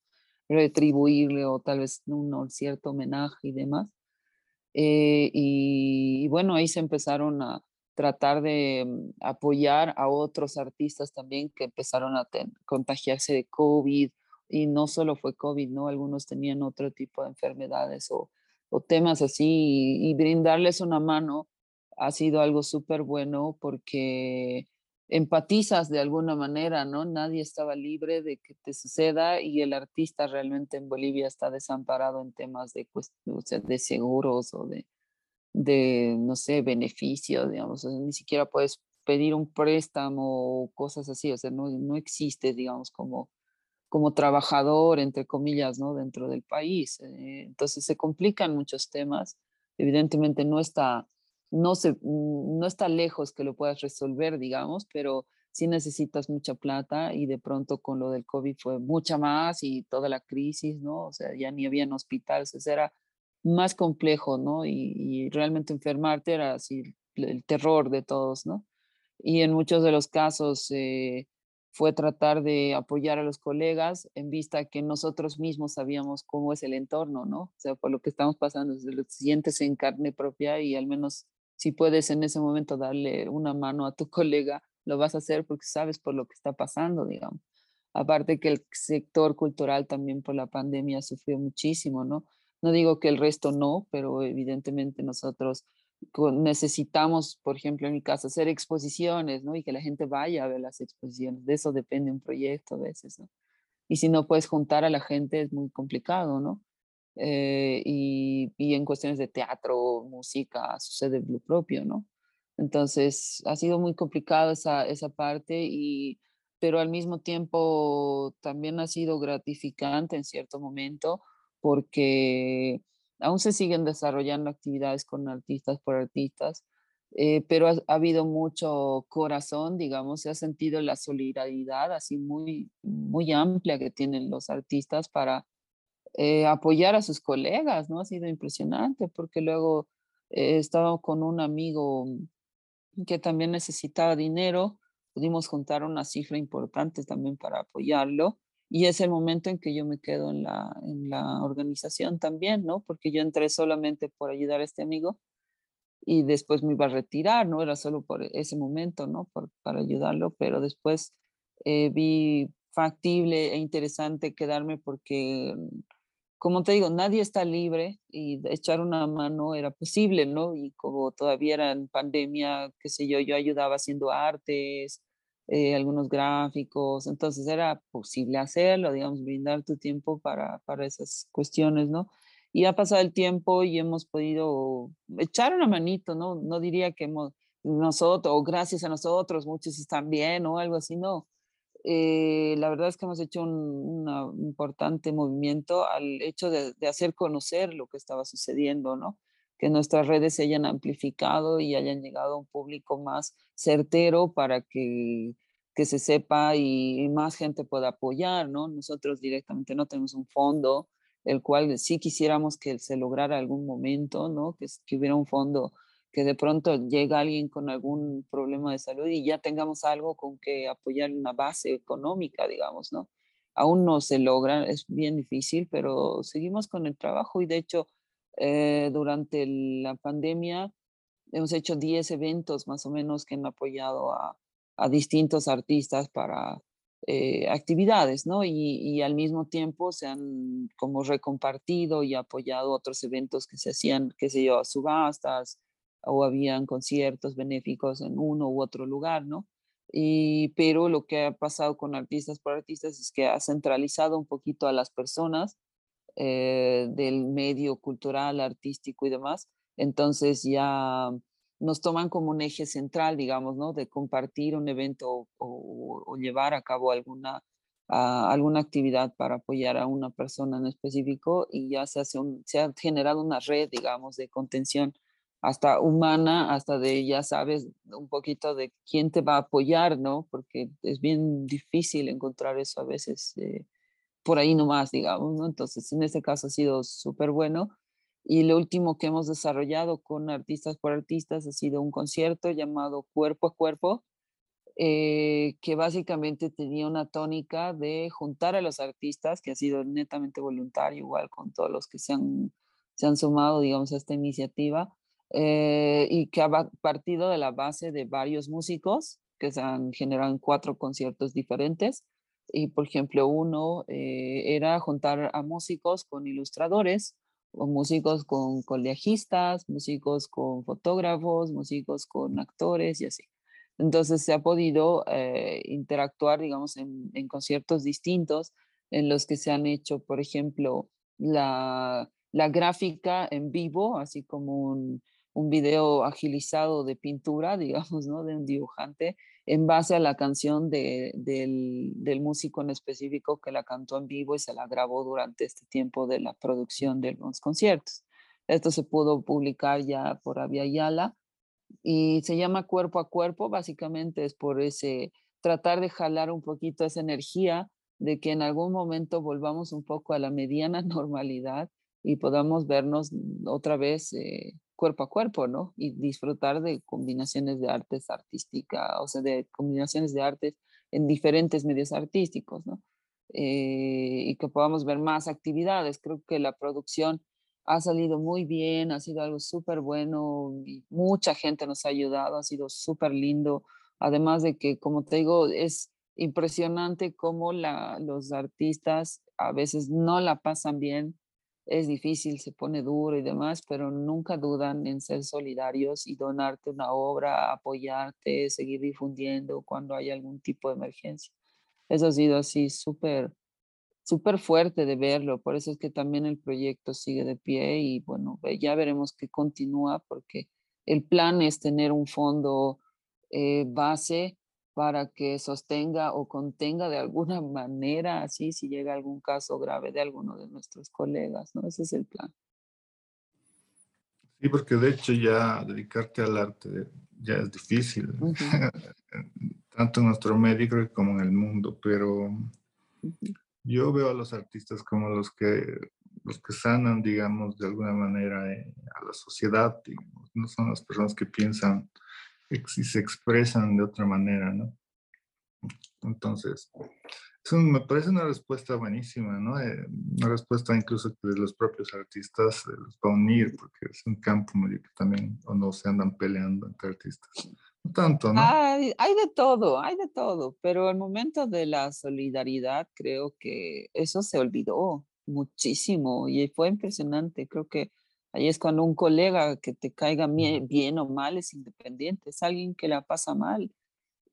retribuirle o tal vez un, cierto homenaje y demás. Eh, y, bueno, ahí se empezaron a tratar de mm, apoyar a otros artistas también que empezaron a contagiarse de COVID y no solo fue COVID, ¿no? Algunos tenían otro tipo de enfermedades o, temas así y, y brindarles una mano ha sido algo súper bueno porque empatizas de alguna manera, ¿no? Nadie estaba libre de que te suceda y el artista realmente en Bolivia está desamparado en temas de, de seguros o de, de, no sé, beneficio, digamos, ni siquiera puedes pedir un préstamo o cosas así, o sea, no, no existe, digamos, como, como trabajador, entre comillas, ¿no? Dentro del país. Eh, entonces se complican muchos temas. Evidentemente no está, no, se, no está lejos que lo puedas resolver, digamos, pero sí necesitas mucha plata y de pronto con lo del COVID fue mucha más y toda la crisis, ¿no? O sea, ya ni habían hospitales, o sea, era más complejo, ¿no? Y, realmente enfermarte era así el terror de todos, ¿no? Y en muchos de los casos eh, fue tratar de apoyar a los colegas en vista que nosotros mismos sabíamos cómo es el entorno, ¿no? O sea, por lo que estamos pasando, lo sientes en carne propia y al menos si puedes en ese momento darle una mano a tu colega, lo vas a hacer porque sabes por lo que está pasando, digamos. Aparte que el sector cultural también por la pandemia sufrió muchísimo, ¿no? No digo que el resto no, pero evidentemente nosotros necesitamos, por ejemplo, en mi caso, hacer exposiciones, ¿no? Y que la gente vaya a ver las exposiciones. De eso depende un proyecto a veces, ¿no? Y si no puedes juntar a la gente es muy complicado, ¿no? Eh, y, y, en cuestiones de teatro, música, sucede lo propio, ¿no? Entonces, ha sido muy complicado esa, esa parte, y, pero al mismo tiempo también ha sido gratificante en cierto momento porque aún se siguen desarrollando actividades con artistas por artistas, eh, pero ha, habido mucho corazón, digamos, se ha sentido la solidaridad así muy, muy amplia que tienen los artistas para eh, apoyar a sus colegas, ¿no? Ha sido impresionante porque luego he estado con un amigo que también necesitaba dinero, pudimos juntar una cifra importante también para apoyarlo. Y es el momento en que yo me quedo en la, en la organización también, ¿no? Porque yo entré solamente por ayudar a este amigo y después me iba a retirar, ¿no? Era solo por ese momento, ¿no? Por, para ayudarlo, pero después eh, vi factible e interesante quedarme porque como te digo, nadie está libre y echar una mano era posible, ¿no? Y como todavía era en pandemia, qué sé yo, yo ayudaba haciendo artes, eh, algunos gráficos, entonces era posible hacerlo, digamos, brindar tu tiempo para, para esas cuestiones, ¿no? Y ha pasado el tiempo y hemos podido echar una manito, ¿no? No diría que hemos, nosotros, o gracias a nosotros, muchos están bien o algo así, no eh, la verdad es que hemos hecho un, importante movimiento al hecho de, hacer conocer lo que estaba sucediendo, ¿no? Que nuestras redes se hayan amplificado y hayan llegado a un público más certero para que, que se sepa y, más gente pueda apoyar, ¿no? Nosotros directamente no tenemos un fondo, el cual sí quisiéramos que se lograra algún momento, ¿no? Que, que hubiera un fondo que de pronto llega alguien con algún problema de salud y ya tengamos algo con que apoyar una base económica, digamos, ¿no? Aún no se logra, es bien difícil, pero seguimos con el trabajo y de hecho eh, durante la pandemia hemos hecho 10 eventos más o menos que han apoyado a, distintos artistas para eh, actividades, ¿no? Y, y, al mismo tiempo se han como recompartido y apoyado otros eventos que se hacían, qué sé yo, subastas, o habían conciertos benéficos en uno u otro lugar, ¿no? Y, pero lo que ha pasado con artistas por artistas es que ha centralizado un poquito a las personas eh, del medio cultural, artístico y demás. Entonces ya nos toman como un eje central, digamos, ¿no? De compartir un evento o, llevar a cabo alguna, alguna actividad para apoyar a una persona en específico y ya se ha generado una red, digamos, de contención hasta humana, hasta de, ya sabes, un poquito de quién te va a apoyar, ¿no? Porque es bien difícil encontrar eso a veces eh, por ahí nomás, digamos, ¿no? Entonces, en este caso ha sido súper bueno. Y lo último que hemos desarrollado con artistas por artistas ha sido un concierto llamado Cuerpo a Cuerpo, eh, que básicamente tenía una tónica de juntar a los artistas, que ha sido netamente voluntario, igual con todos los que se han, se han sumado, digamos, a esta iniciativa, eh, y que ha partido de la base de varios músicos que se han generado en cuatro conciertos diferentes. Y, por ejemplo, uno eh, era juntar a músicos con ilustradores, o músicos con colegiistas, músicos con fotógrafos, músicos con actores y así. Entonces se ha podido eh, interactuar, digamos, en, en, conciertos distintos en los que se han hecho, por ejemplo, la, la gráfica en vivo, así como un, un video agilizado de pintura, digamos, ¿no? De un dibujante en base a la canción de, del, del, músico en específico que la cantó en vivo y se la grabó durante este tiempo de la producción de los conciertos. Esto se pudo publicar ya por Avia y se llama Cuerpo a Cuerpo, básicamente es por ese tratar de jalar un poquito esa energía de que en algún momento volvamos un poco a la mediana normalidad y podamos vernos otra vez eh, cuerpo a cuerpo, ¿no? Y disfrutar de combinaciones de artes artísticas, o sea, de combinaciones de artes en diferentes medios artísticos, ¿no? Eh, y que podamos ver más actividades. Creo que la producción ha salido muy bien, ha sido algo súper bueno mucha gente nos ha ayudado, ha sido súper lindo. Además de que, como te digo, es impresionante cómo la, los artistas a veces no la pasan bien es difícil, se pone duro y demás, pero nunca dudan en ser solidarios y donarte una obra, apoyarte, seguir difundiendo cuando hay algún tipo de emergencia. Eso ha sido así súper, súper fuerte de verlo, por eso es que también el proyecto sigue de pie y bueno, ya veremos qué continúa porque el plan es tener un fondo eh, base para que sostenga o contenga de alguna manera, así si llega algún caso grave de alguno de nuestros colegas, ¿no? Ese es el plan. Sí, porque de hecho ya dedicarte al arte ya es difícil, tanto en nuestro medio como en el mundo, pero yo veo a los artistas como los que, los que sanan, digamos, de alguna manera eh, a la sociedad, no son las personas que piensan si se expresan de otra manera, ¿no? Entonces, eso me parece una respuesta buenísima, ¿no? Eh, una respuesta incluso de los propios artistas los va a unir, porque es un campo medio que también o no se andan peleando entre artistas. No tanto, ¿no? Hay, hay de todo, hay de todo, pero el momento de la solidaridad creo que eso se olvidó muchísimo y fue impresionante. Creo que Ahí es cuando un colega que te caiga bien o mal es independiente, es alguien que la pasa mal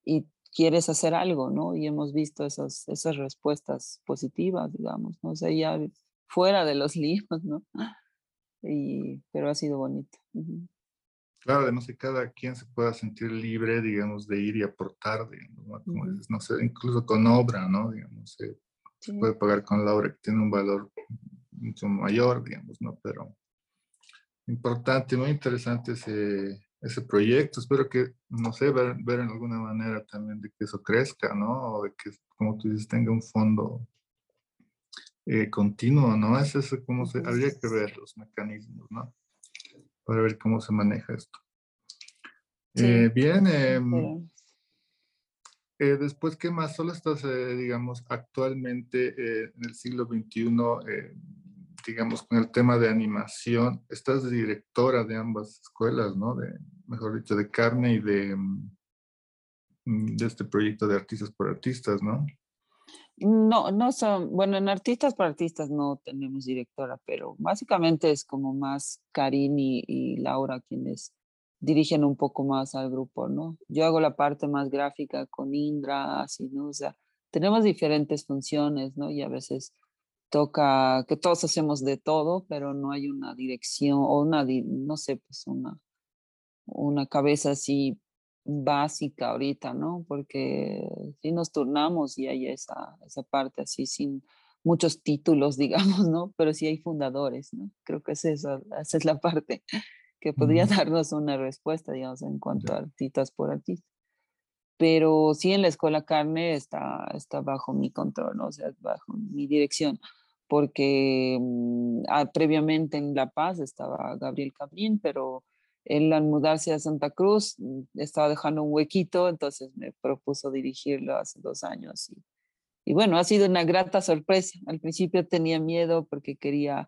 y quieres hacer algo, ¿no? Y hemos visto esas, esas respuestas positivas, digamos, ¿no? O sea, ya fuera de los libros, ¿no? Y, pero ha sido bonito. Claro, además que cada quien se pueda sentir libre, digamos, de ir y aportar, digamos, Como no sé, incluso con obra, ¿no? Digamos, se puede pagar con la obra que tiene un valor mucho mayor, digamos, ¿no? Pero Importante, muy interesante ese, ese proyecto. Espero que, no sé, ver, ver en alguna manera también de que eso crezca, ¿no? O de que, como tú dices, tenga un fondo eh, continuo, ¿no? Es eso como se, habría que ver los mecanismos, ¿no? Para ver cómo se maneja esto. Eh, bien, em, eh, después, ¿qué más? Solo estás, digamos, actualmente en el siglo XXI digamos, con el tema de animación, estás directora de ambas escuelas, ¿no? De, mejor dicho, de carne y de, mm, de este proyecto de Artistas por Artistas, ¿no? No, no son, bueno, en Artistas por Artistas no tenemos directora, pero básicamente es como más Karin y, Laura quienes dirigen un poco más al grupo, ¿no? Yo hago la parte más gráfica con Indra, sea, tenemos diferentes funciones, ¿no? Y a veces toca, que todos hacemos de todo, pero no hay una dirección o una, no sé, pues una, una cabeza así básica ahorita, ¿no? Porque si nos turnamos y hay esa, esa parte así sin muchos títulos, digamos, ¿no? Pero sí hay fundadores, ¿no? Creo que es esa, esa es la parte que podría darnos una respuesta, digamos, en cuanto a artistas por artistas. Pero sí en la escuela carne está, está bajo mi control, ¿no? o sea, bajo mi dirección porque mm, ah, previamente en La Paz estaba Gabriel Cabrín, pero él al mudarse a Santa Cruz mm, estaba dejando un huequito, entonces me propuso dirigirlo hace dos años. Y, y bueno, ha sido una grata sorpresa. Al principio tenía miedo porque quería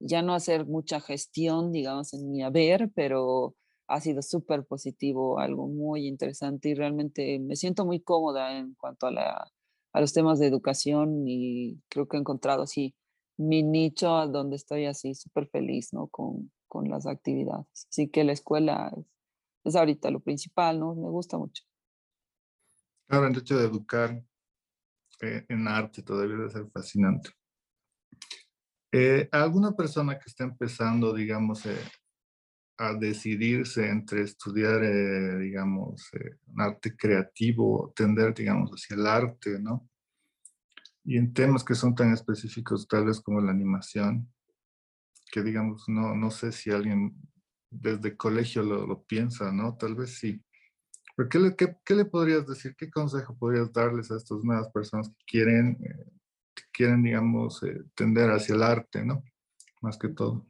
ya no hacer mucha gestión, digamos, en mi haber, pero ha sido súper positivo, algo muy interesante y realmente me siento muy cómoda en cuanto a, la, a los temas de educación y creo que he encontrado así mi nicho donde estoy así súper feliz, ¿no? Con, con, las actividades. Así que la escuela es, ahorita lo principal, ¿no? Me gusta mucho. Claro, el hecho de educar eh, en arte todavía debe ser fascinante. Eh, ¿Alguna persona que esté empezando, digamos, eh, a decidirse entre estudiar, eh, digamos, eh, un arte creativo, tender, digamos, hacia el arte, ¿no? Y en temas que son tan específicos, tal vez como la animación, que digamos, no, no sé si alguien desde colegio lo, lo piensa, ¿no? Tal vez sí. Pero ¿qué le, qué, le, podrías decir? ¿Qué consejo podrías darles a estas nuevas personas que quieren, eh, quieren digamos, tender hacia el arte, ¿no? Más que todo.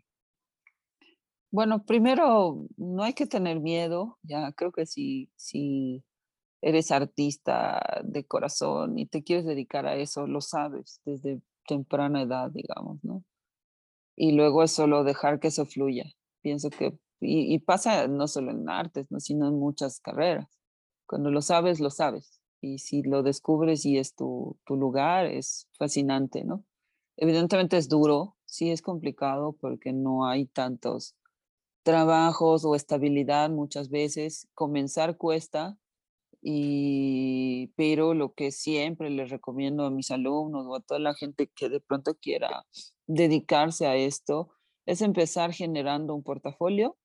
Bueno, primero, no hay que tener miedo, ya creo que si, si eres artista de corazón y te quieres dedicar a eso, lo sabes desde temprana edad, digamos, ¿no? Y luego es solo dejar que eso fluya. Pienso que, y, pasa no solo en artes, ¿no? sino en muchas carreras. Cuando lo sabes, lo sabes. Y si lo descubres y es tu, tu lugar, es fascinante, ¿no? Evidentemente es duro, sí es complicado porque no hay tantos trabajos o estabilidad muchas veces. Comenzar cuesta, y, pero lo que siempre les recomiendo a mis alumnos o a toda la gente que de pronto quiera dedicarse a esto es empezar generando un portafolio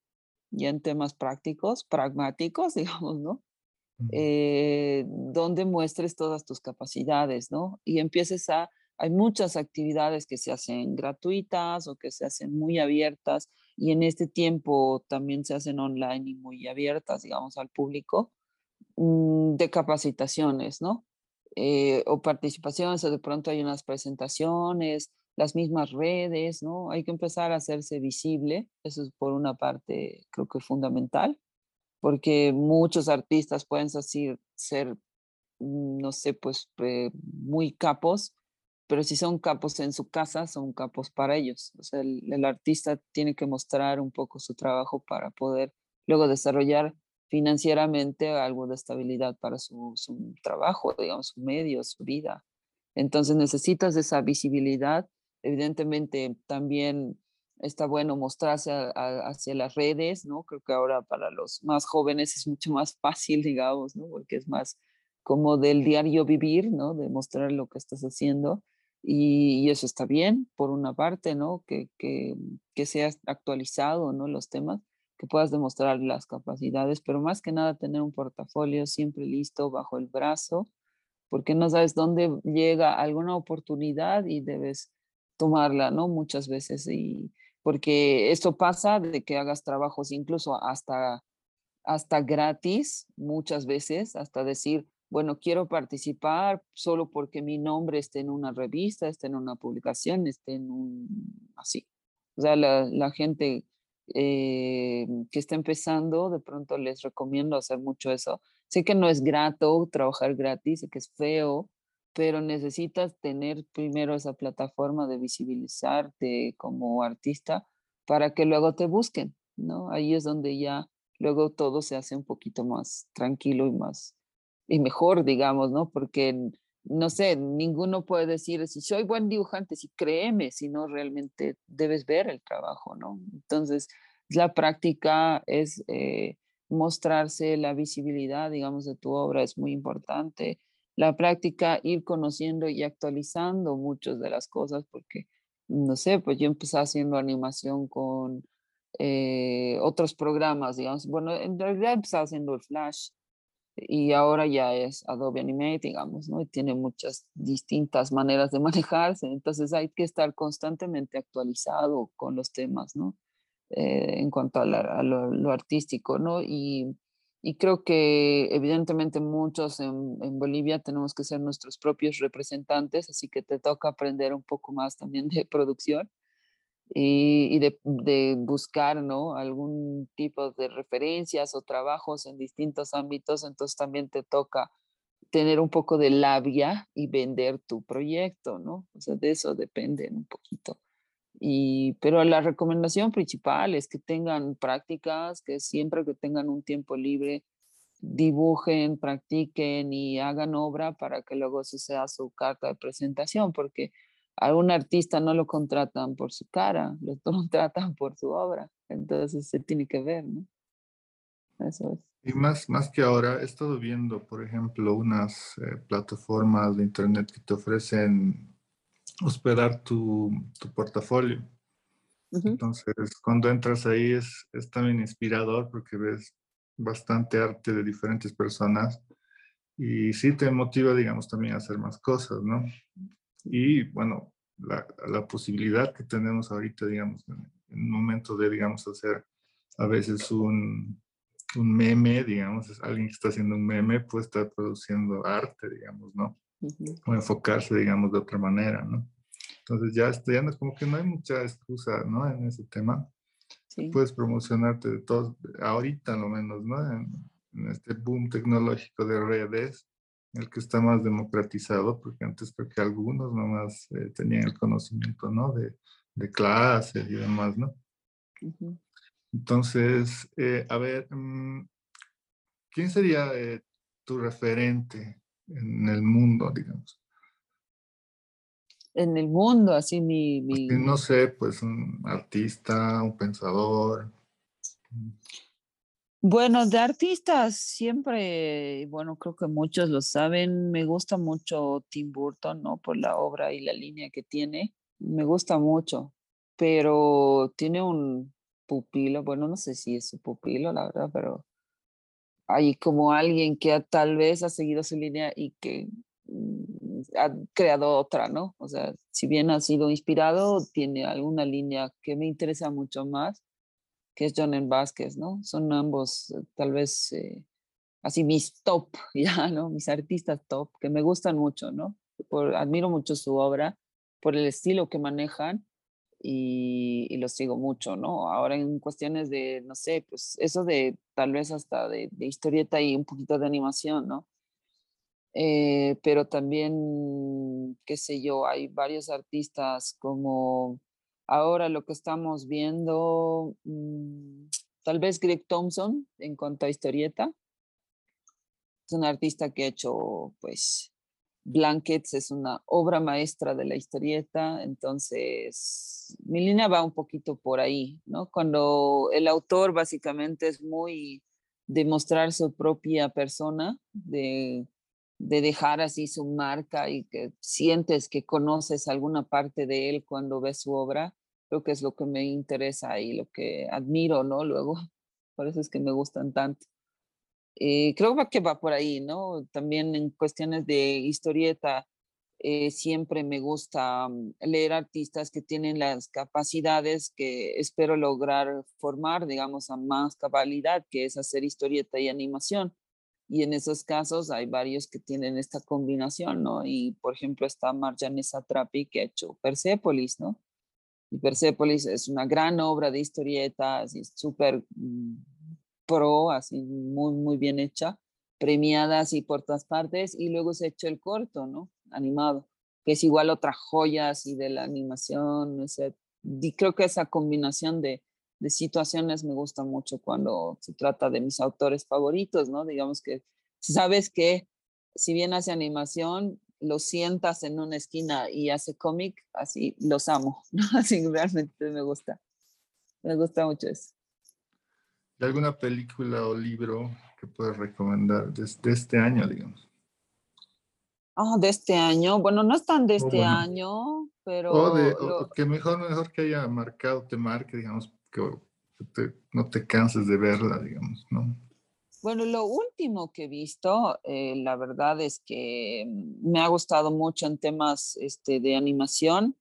ya en temas prácticos, pragmáticos, digamos, ¿no? Eh, donde muestres todas tus capacidades, ¿no? Y empieces a, hay muchas actividades que se hacen gratuitas o que se hacen muy abiertas y en este tiempo también se hacen online y muy abiertas, digamos, al público, de capacitaciones, ¿no? Eh, o participaciones, o de pronto hay unas presentaciones, las mismas redes, ¿no? Hay que empezar a hacerse visible, eso es por una parte, creo que fundamental, porque muchos artistas pueden decir, ser, mm, no sé, pues eh, muy capos, pero si son capos en su casa, son capos para ellos. O sea, el, artista tiene que mostrar un poco su trabajo para poder luego desarrollar financieramente algo de estabilidad para su, trabajo, digamos, su medio, su vida. Entonces necesitas esa visibilidad. Evidentemente también está bueno mostrarse hacia las redes, ¿no? Creo que ahora para los más jóvenes es mucho más fácil, digamos, ¿no? Porque es más como del diario vivir, ¿no? De mostrar lo que estás haciendo y, eso está bien, por una parte, ¿no? Que, que, que seas actualizado, ¿no? Los temas, que puedas demostrar las capacidades, pero más que nada tener un portafolio siempre listo bajo el brazo, porque no sabes dónde llega alguna oportunidad y debes tomarla, ¿no? Muchas veces, y porque esto pasa de que hagas trabajos incluso hasta, hasta gratis, muchas veces, hasta decir, bueno, quiero participar solo porque mi nombre esté en una revista, esté en una publicación, esté en un, así. O sea, la, gente eh, que está empezando, de pronto les recomiendo hacer mucho eso. Sé que no es grato trabajar gratis, sé que es feo, pero necesitas tener primero esa plataforma de visibilizarte como artista para que luego te busquen, ¿no? Ahí es donde ya luego todo se hace un poquito más tranquilo y más y mejor, digamos, ¿no? Porque, no sé, ninguno puede decir, si soy buen dibujante, si créeme, si no realmente debes ver el trabajo, ¿no? Entonces, la práctica es eh, mostrarse la visibilidad, digamos, de tu obra es muy importante. La práctica, ir conociendo y actualizando muchas de las cosas, porque, no sé, pues yo empecé haciendo animación con eh, otros programas, digamos. Bueno, en realidad empecé haciendo el Flash, y ahora ya es Adobe Animate, digamos, ¿no? Y tiene muchas distintas maneras de manejarse, entonces hay que estar constantemente actualizado con los temas, ¿no? Eh, en cuanto a, lo, artístico, ¿no? Y, y, creo que evidentemente muchos en, en, Bolivia tenemos que ser nuestros propios representantes, así que te toca aprender un poco más también de producción y, de, buscar ¿no? algún tipo de referencias o trabajos en distintos ámbitos, entonces también te toca tener un poco de labia y vender tu proyecto, ¿no? O sea, de eso depende un poquito. Y, pero la recomendación principal es que tengan prácticas, que siempre que tengan un tiempo libre, dibujen, practiquen y hagan obra para que luego eso sea su carta de presentación, porque a un artista no lo contratan por su cara, lo contratan por su obra. Entonces se tiene que ver, ¿no? Eso es. Y más, más que ahora, he estado viendo, por ejemplo, unas eh, plataformas de internet que te ofrecen hospedar tu, tu portafolio. Entonces, cuando entras ahí es, es también inspirador porque ves bastante arte de diferentes personas y sí te motiva, digamos, también a hacer más cosas, ¿no? Y bueno, la, la posibilidad que tenemos ahorita, digamos, en el momento de, digamos, hacer a veces un, un meme, digamos, es alguien que está haciendo un meme, puede estar produciendo arte, digamos, ¿no? O enfocarse, digamos, de otra manera, ¿no? Entonces ya, no, como que no hay mucha excusa, ¿no? En ese tema. Puedes promocionarte de todos, ahorita lo menos, ¿no? En, este boom tecnológico de redes, el que está más democratizado, porque antes creo que algunos nomás eh, tenían el conocimiento, ¿no? De, de clases y demás, ¿no? Entonces, eh, a ver, mm, ¿quién sería eh, tu referente en el mundo, digamos? En el mundo, así mi... no sé, pues un artista, un pensador. Bueno, de artistas siempre, bueno, creo que muchos lo saben, me gusta mucho Tim Burton, ¿no? Por la obra y la línea que tiene, me gusta mucho, pero tiene un, pupilo, bueno, no sé si es su pupilo, la verdad, pero hay como alguien que tal vez ha seguido su línea y que mm, ha creado otra, ¿no? O sea, si bien ha sido inspirado, tiene alguna línea que me interesa mucho más, que es John en Vázquez, ¿no? Son ambos eh, tal vez eh, así mis top, ya, ¿no? Mis artistas top, que me gustan mucho, ¿no? Admiro mucho su obra, por el estilo que manejan y, y, lo sigo mucho, ¿no? Ahora en cuestiones de, no sé, pues eso de tal vez hasta de, historieta y un poquito de animación, ¿no? Eh, pero también, qué sé yo, hay varios artistas como ahora lo que estamos viendo, mm, tal vez Greg Thompson en cuanto a historieta. Es un artista que ha hecho, pues, Blankets es una obra maestra de la historieta, entonces mi línea va un poquito por ahí, ¿no? Cuando el autor básicamente es muy de mostrar su propia persona, de, de dejar así su marca y que sientes que conoces alguna parte de él cuando ves su obra, creo que es lo que me interesa y lo que admiro, ¿no? Luego, por eso es que me gustan tanto. Eh, creo que va por ahí, ¿no? También en cuestiones de historieta, eh, siempre me gusta mm, leer artistas que tienen las capacidades que espero lograr formar, digamos, a más cabalidad, que es hacer historieta y animación. Y en esos casos hay varios que tienen esta combinación, ¿no? Y por ejemplo está Marjane Satrapi que ha hecho Persepolis, ¿no? Y Persepolis es una gran obra de historieta, así súper mm, pro, así muy, muy bien hecha, premiada así por todas partes, y luego se echó el corto, ¿no? Animado, que es igual otra joya así de la animación, no sé, y creo que esa combinación de, de situaciones me gusta mucho cuando se trata de mis autores favoritos, ¿no? Digamos que sabes que si bien hace animación, lo sientas en una esquina y hace cómic, así los amo, ¿no? Así realmente me gusta. Me gusta mucho eso. ¿De alguna película o libro que puedes recomendar desde este año, digamos? Oh, de este año. Bueno, no están de este año, pero... O, que mejor, mejor que haya marcado, te marque, digamos, que no te canses de verla, digamos, ¿no? Bueno, lo último que he visto, eh, la verdad es que me ha gustado mucho en temas este, de animación,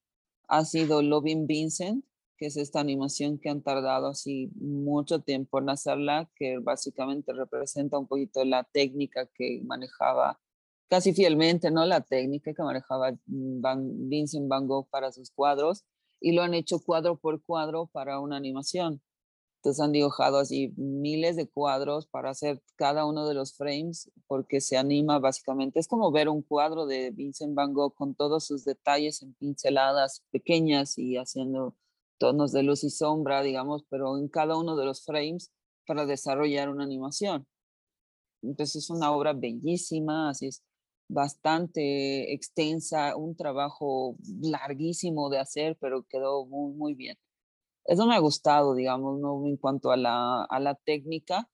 ha sido Loving Vincent, que es esta animación que han tardado así mucho tiempo en hacerla, que básicamente representa un poquito la técnica que manejaba casi fielmente, ¿no? La técnica que manejaba Van, Vincent Van Gogh para sus cuadros y lo han hecho cuadro por cuadro para una animación. Entonces han dibujado así miles de cuadros para hacer cada uno de los frames porque se anima básicamente. Es como ver un cuadro de Vincent Van Gogh con todos sus detalles en pinceladas pequeñas y haciendo tonos de luz y sombra, digamos, pero en cada uno de los frames para desarrollar una animación. Entonces es una obra bellísima, así es bastante extensa, un trabajo larguísimo de hacer, pero quedó muy, muy bien. Eso me ha gustado, digamos, ¿no? en cuanto a la, a la técnica.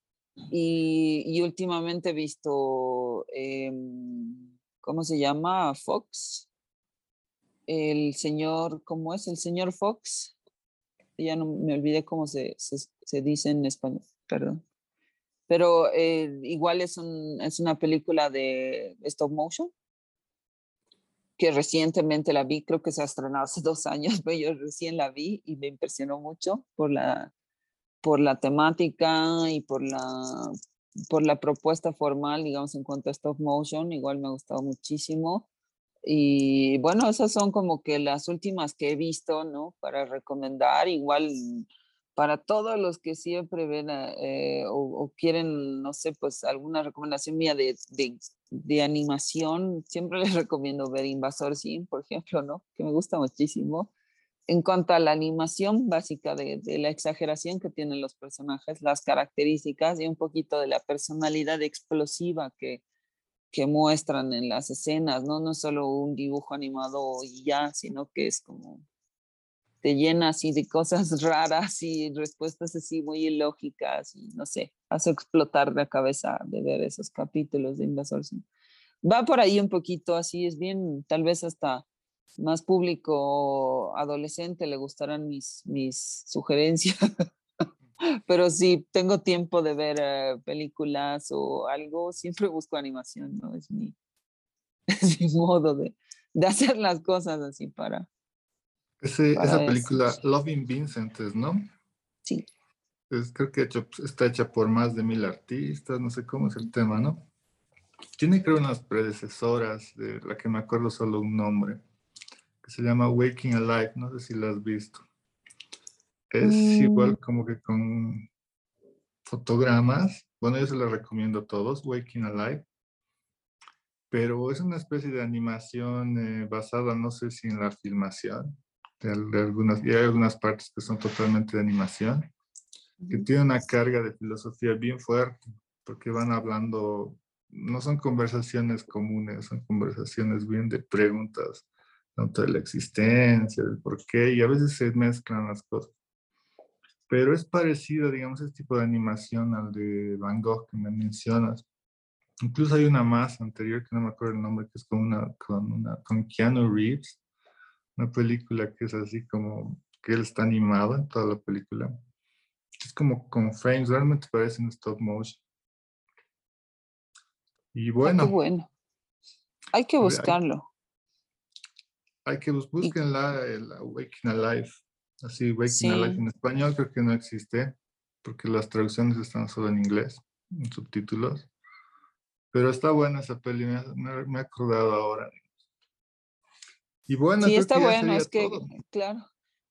Y, y, últimamente he visto, em, ¿cómo se llama? Fox. El señor, ¿cómo es? El señor Fox ya no me olvidé cómo se, se, dice en español, perdón. Pero eh, igual es, un, es una película de stop motion que recientemente la vi, creo que se ha estrenado hace dos años, pero yo recién la vi y me impresionó mucho por la, por la temática y por la, por la propuesta formal, digamos, en cuanto a stop motion, igual me ha gustado muchísimo. Y bueno, esas son como que las últimas que he visto, ¿no? Para recomendar, igual para todos los que siempre ven eh, o, quieren, no sé, pues alguna recomendación mía de, de, animación, siempre les recomiendo ver Invasor Sim, por ejemplo, ¿no? Que me gusta muchísimo en cuanto a la animación básica de, la exageración que tienen los personajes, las características y un poquito de la personalidad explosiva que, que muestran en las escenas, ¿no? No es solo un dibujo animado y ya, sino que es como te llena así de cosas raras y respuestas así muy ilógicas y no sé, hace explotar la cabeza de ver esos capítulos de Invasor. Va por ahí un poquito así, es bien, tal vez hasta más público adolescente le gustarán mis, mis sugerencias. Pero si tengo tiempo de ver eh, películas o algo, siempre busco animación, ¿no? Es mi, modo de, de, hacer las cosas así para... esa película Loving Vincent, ¿no? Sí. creo que está hecha por más de mil artistas, no sé cómo es el tema, ¿no? Tiene creo unas predecesoras, de la que me acuerdo solo un nombre que se llama Waking Alive, no sé si la has visto. Es igual mm. como que con fotogramas, bueno, yo se la recomiendo a todos, Waking Alive, pero es una especie de animación eh, basada, no sé si en la filmación, de, algunas, y hay algunas partes que son totalmente de animación, que tiene una carga de filosofía bien fuerte, porque van hablando, no son conversaciones comunes, son conversaciones bien de preguntas tanto de la existencia, del por qué, y a veces se mezclan las cosas. Pero es parecido, digamos, este tipo de animación al de Van Gogh que me mencionas. Incluso hay una más anterior, que no me acuerdo el nombre, que es con, una, con, una, con Keanu Reeves, una película que es así como que él está animado en toda la película. Es como con frames, realmente parece un stop motion. Y ah, bueno. bueno. Hay que buscarlo. Hay que buscarla, el Waking Alive. Así, Waking Alive en español creo que no existe, porque las traducciones están solo en inglés, en subtítulos. Pero está buena esa peli, me, me, he acordado ahora. Y bueno, sí, está bueno, es que, claro,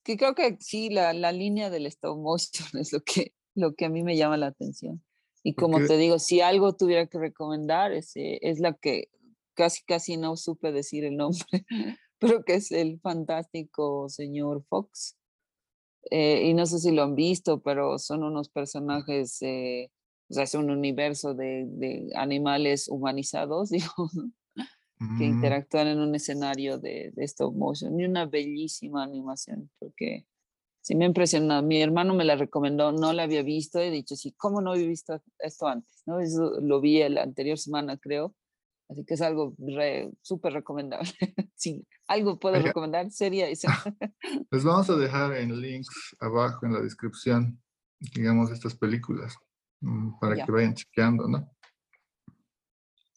que creo que sí, la, la, línea del stop motion es lo que, lo que a mí me llama la atención. Y como te digo, si algo tuviera que recomendar, es, es la que casi, casi no supe decir el nombre, pero que es el fantástico señor Fox. Eh, y no sé si lo han visto, pero son unos personajes, eh, o sea, es un universo de, de animales humanizados, digo, que interactúan en un escenario de, de, stop motion y una bellísima animación, porque sí me impresionó. Mi hermano me la recomendó, no la había visto, he dicho, sí, ¿cómo no había visto esto antes? ¿no? Eso lo vi la anterior semana, creo, Así que es algo súper recomendable. sí, algo puedo recomendar, sería eso. Les vamos a dejar en links abajo en la descripción, digamos, estas películas, mm, para que vayan chequeando, ¿no?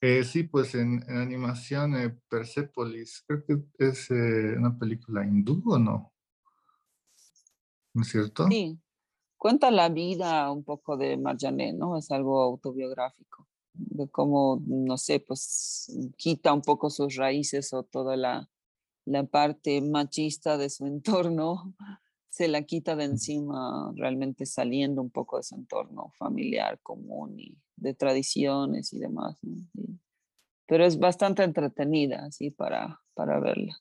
Eh, sí, pues en, animación eh, Persepolis, creo que es eh, una película hindú o no. ¿No es cierto? Sí, cuenta la vida un poco de Marjane, ¿no? Es algo autobiográfico de cómo, no sé, pues quita un poco sus raíces o toda la, la parte machista de su entorno, se la quita de encima realmente saliendo un poco de su entorno familiar común y de tradiciones y demás. pero es bastante entretenida, así, para, para verla.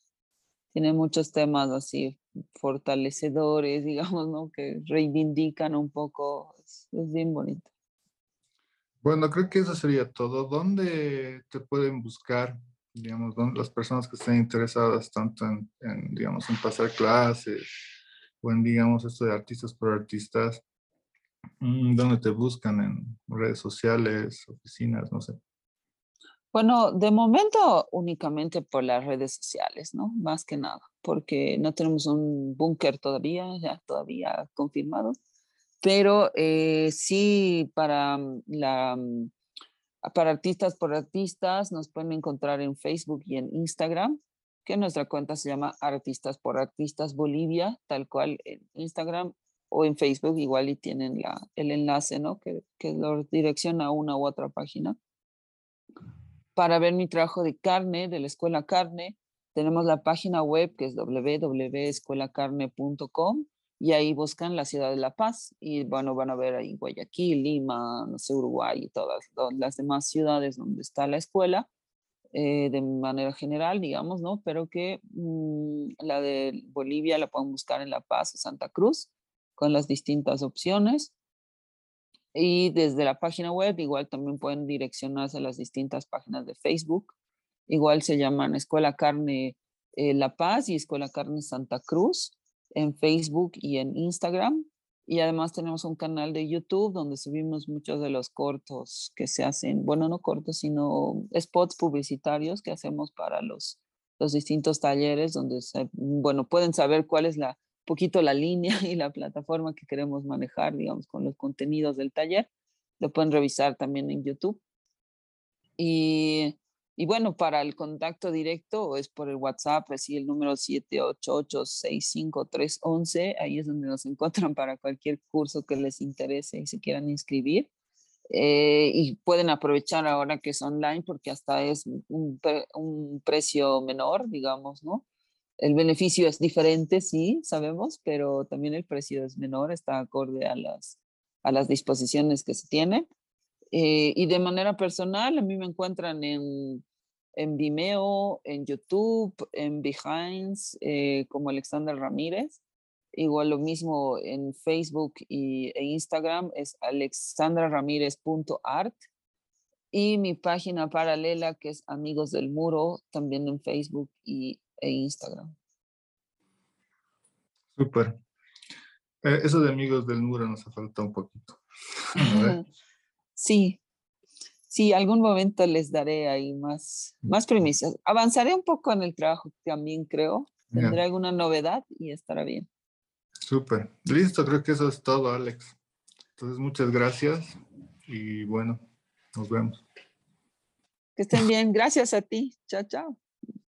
Tiene muchos temas así fortalecedores, digamos, ¿no? Que reivindican un poco, es bien bonito. Bueno, creo que eso sería todo. ¿Dónde te pueden buscar, digamos, las personas que estén interesadas tanto en, digamos, en pasar clases en, digamos, esto de artistas por artistas? Mm, ¿Dónde te buscan? ¿En redes sociales, oficinas, no sé? Bueno, de momento únicamente por las redes sociales, ¿no? Más que nada, porque no tenemos un búnker todavía, ya todavía confirmado, pero eh, sí para mm, la mm, para artistas por artistas nos pueden encontrar en Facebook y en Instagram, que nuestra cuenta se llama Artistas por Artistas Bolivia, tal cual en Instagram o en Facebook igual y tienen la, el enlace, ¿no? Que, que lo direcciona a una u otra página para ver mi trabajo de carne, de la Escuela Carne, tenemos la página web que es www.escuelacarne.com y ahí buscan la ciudad de La Paz y bueno, van a ver ahí Guayaquil, Lima, no sé, Uruguay y todas, las demás ciudades donde está la escuela eh, de manera general, digamos, ¿no? Pero que mm, la de Bolivia la pueden buscar en La Paz o Santa Cruz con las distintas opciones. Y desde la página web igual también pueden direccionarse a las distintas páginas de Facebook. Igual se llaman Escuela Carne eh, La Paz y Escuela Carne Santa Cruz en Facebook y en Instagram. Y además tenemos un canal de YouTube donde subimos muchos de los cortos que se hacen, bueno, no cortos, sino spots publicitarios que hacemos para los, los distintos talleres, donde, bueno, pueden saber cuál es la, poquito la línea y la plataforma que queremos manejar, digamos, con los contenidos del taller. Lo pueden revisar también en YouTube. Y, y bueno, para el contacto directo es por el WhatsApp, así el número 788-65311, ahí es donde nos encuentran para cualquier curso que les interese y se quieran inscribir. Eh, y pueden aprovechar ahora que es online porque hasta es un, precio menor, digamos, ¿no? El beneficio es diferente, sí, sabemos, pero también el precio es menor, está acorde a las, a las disposiciones que se tienen. Eh, y de manera personal, a mí me encuentran en, en Vimeo, en YouTube, en Behinds, eh, como Alexander Ramírez. Igual lo mismo en Facebook y, e Instagram es alexandraramírez.art. Y mi página paralela que es Amigos del Muro, también en Facebook y e Instagram. Súper. Eh, eso de amigos del muro nos ha faltado un poquito. sí, sí, algún momento les daré ahí más, más premisas. Avanzaré un poco en el trabajo también, creo. Tendré alguna novedad y estará bien. Súper. Listo, creo que eso es todo, Alex. Entonces, muchas gracias y bueno, nos vemos. Que estén bien. Gracias a ti. Chao, chao.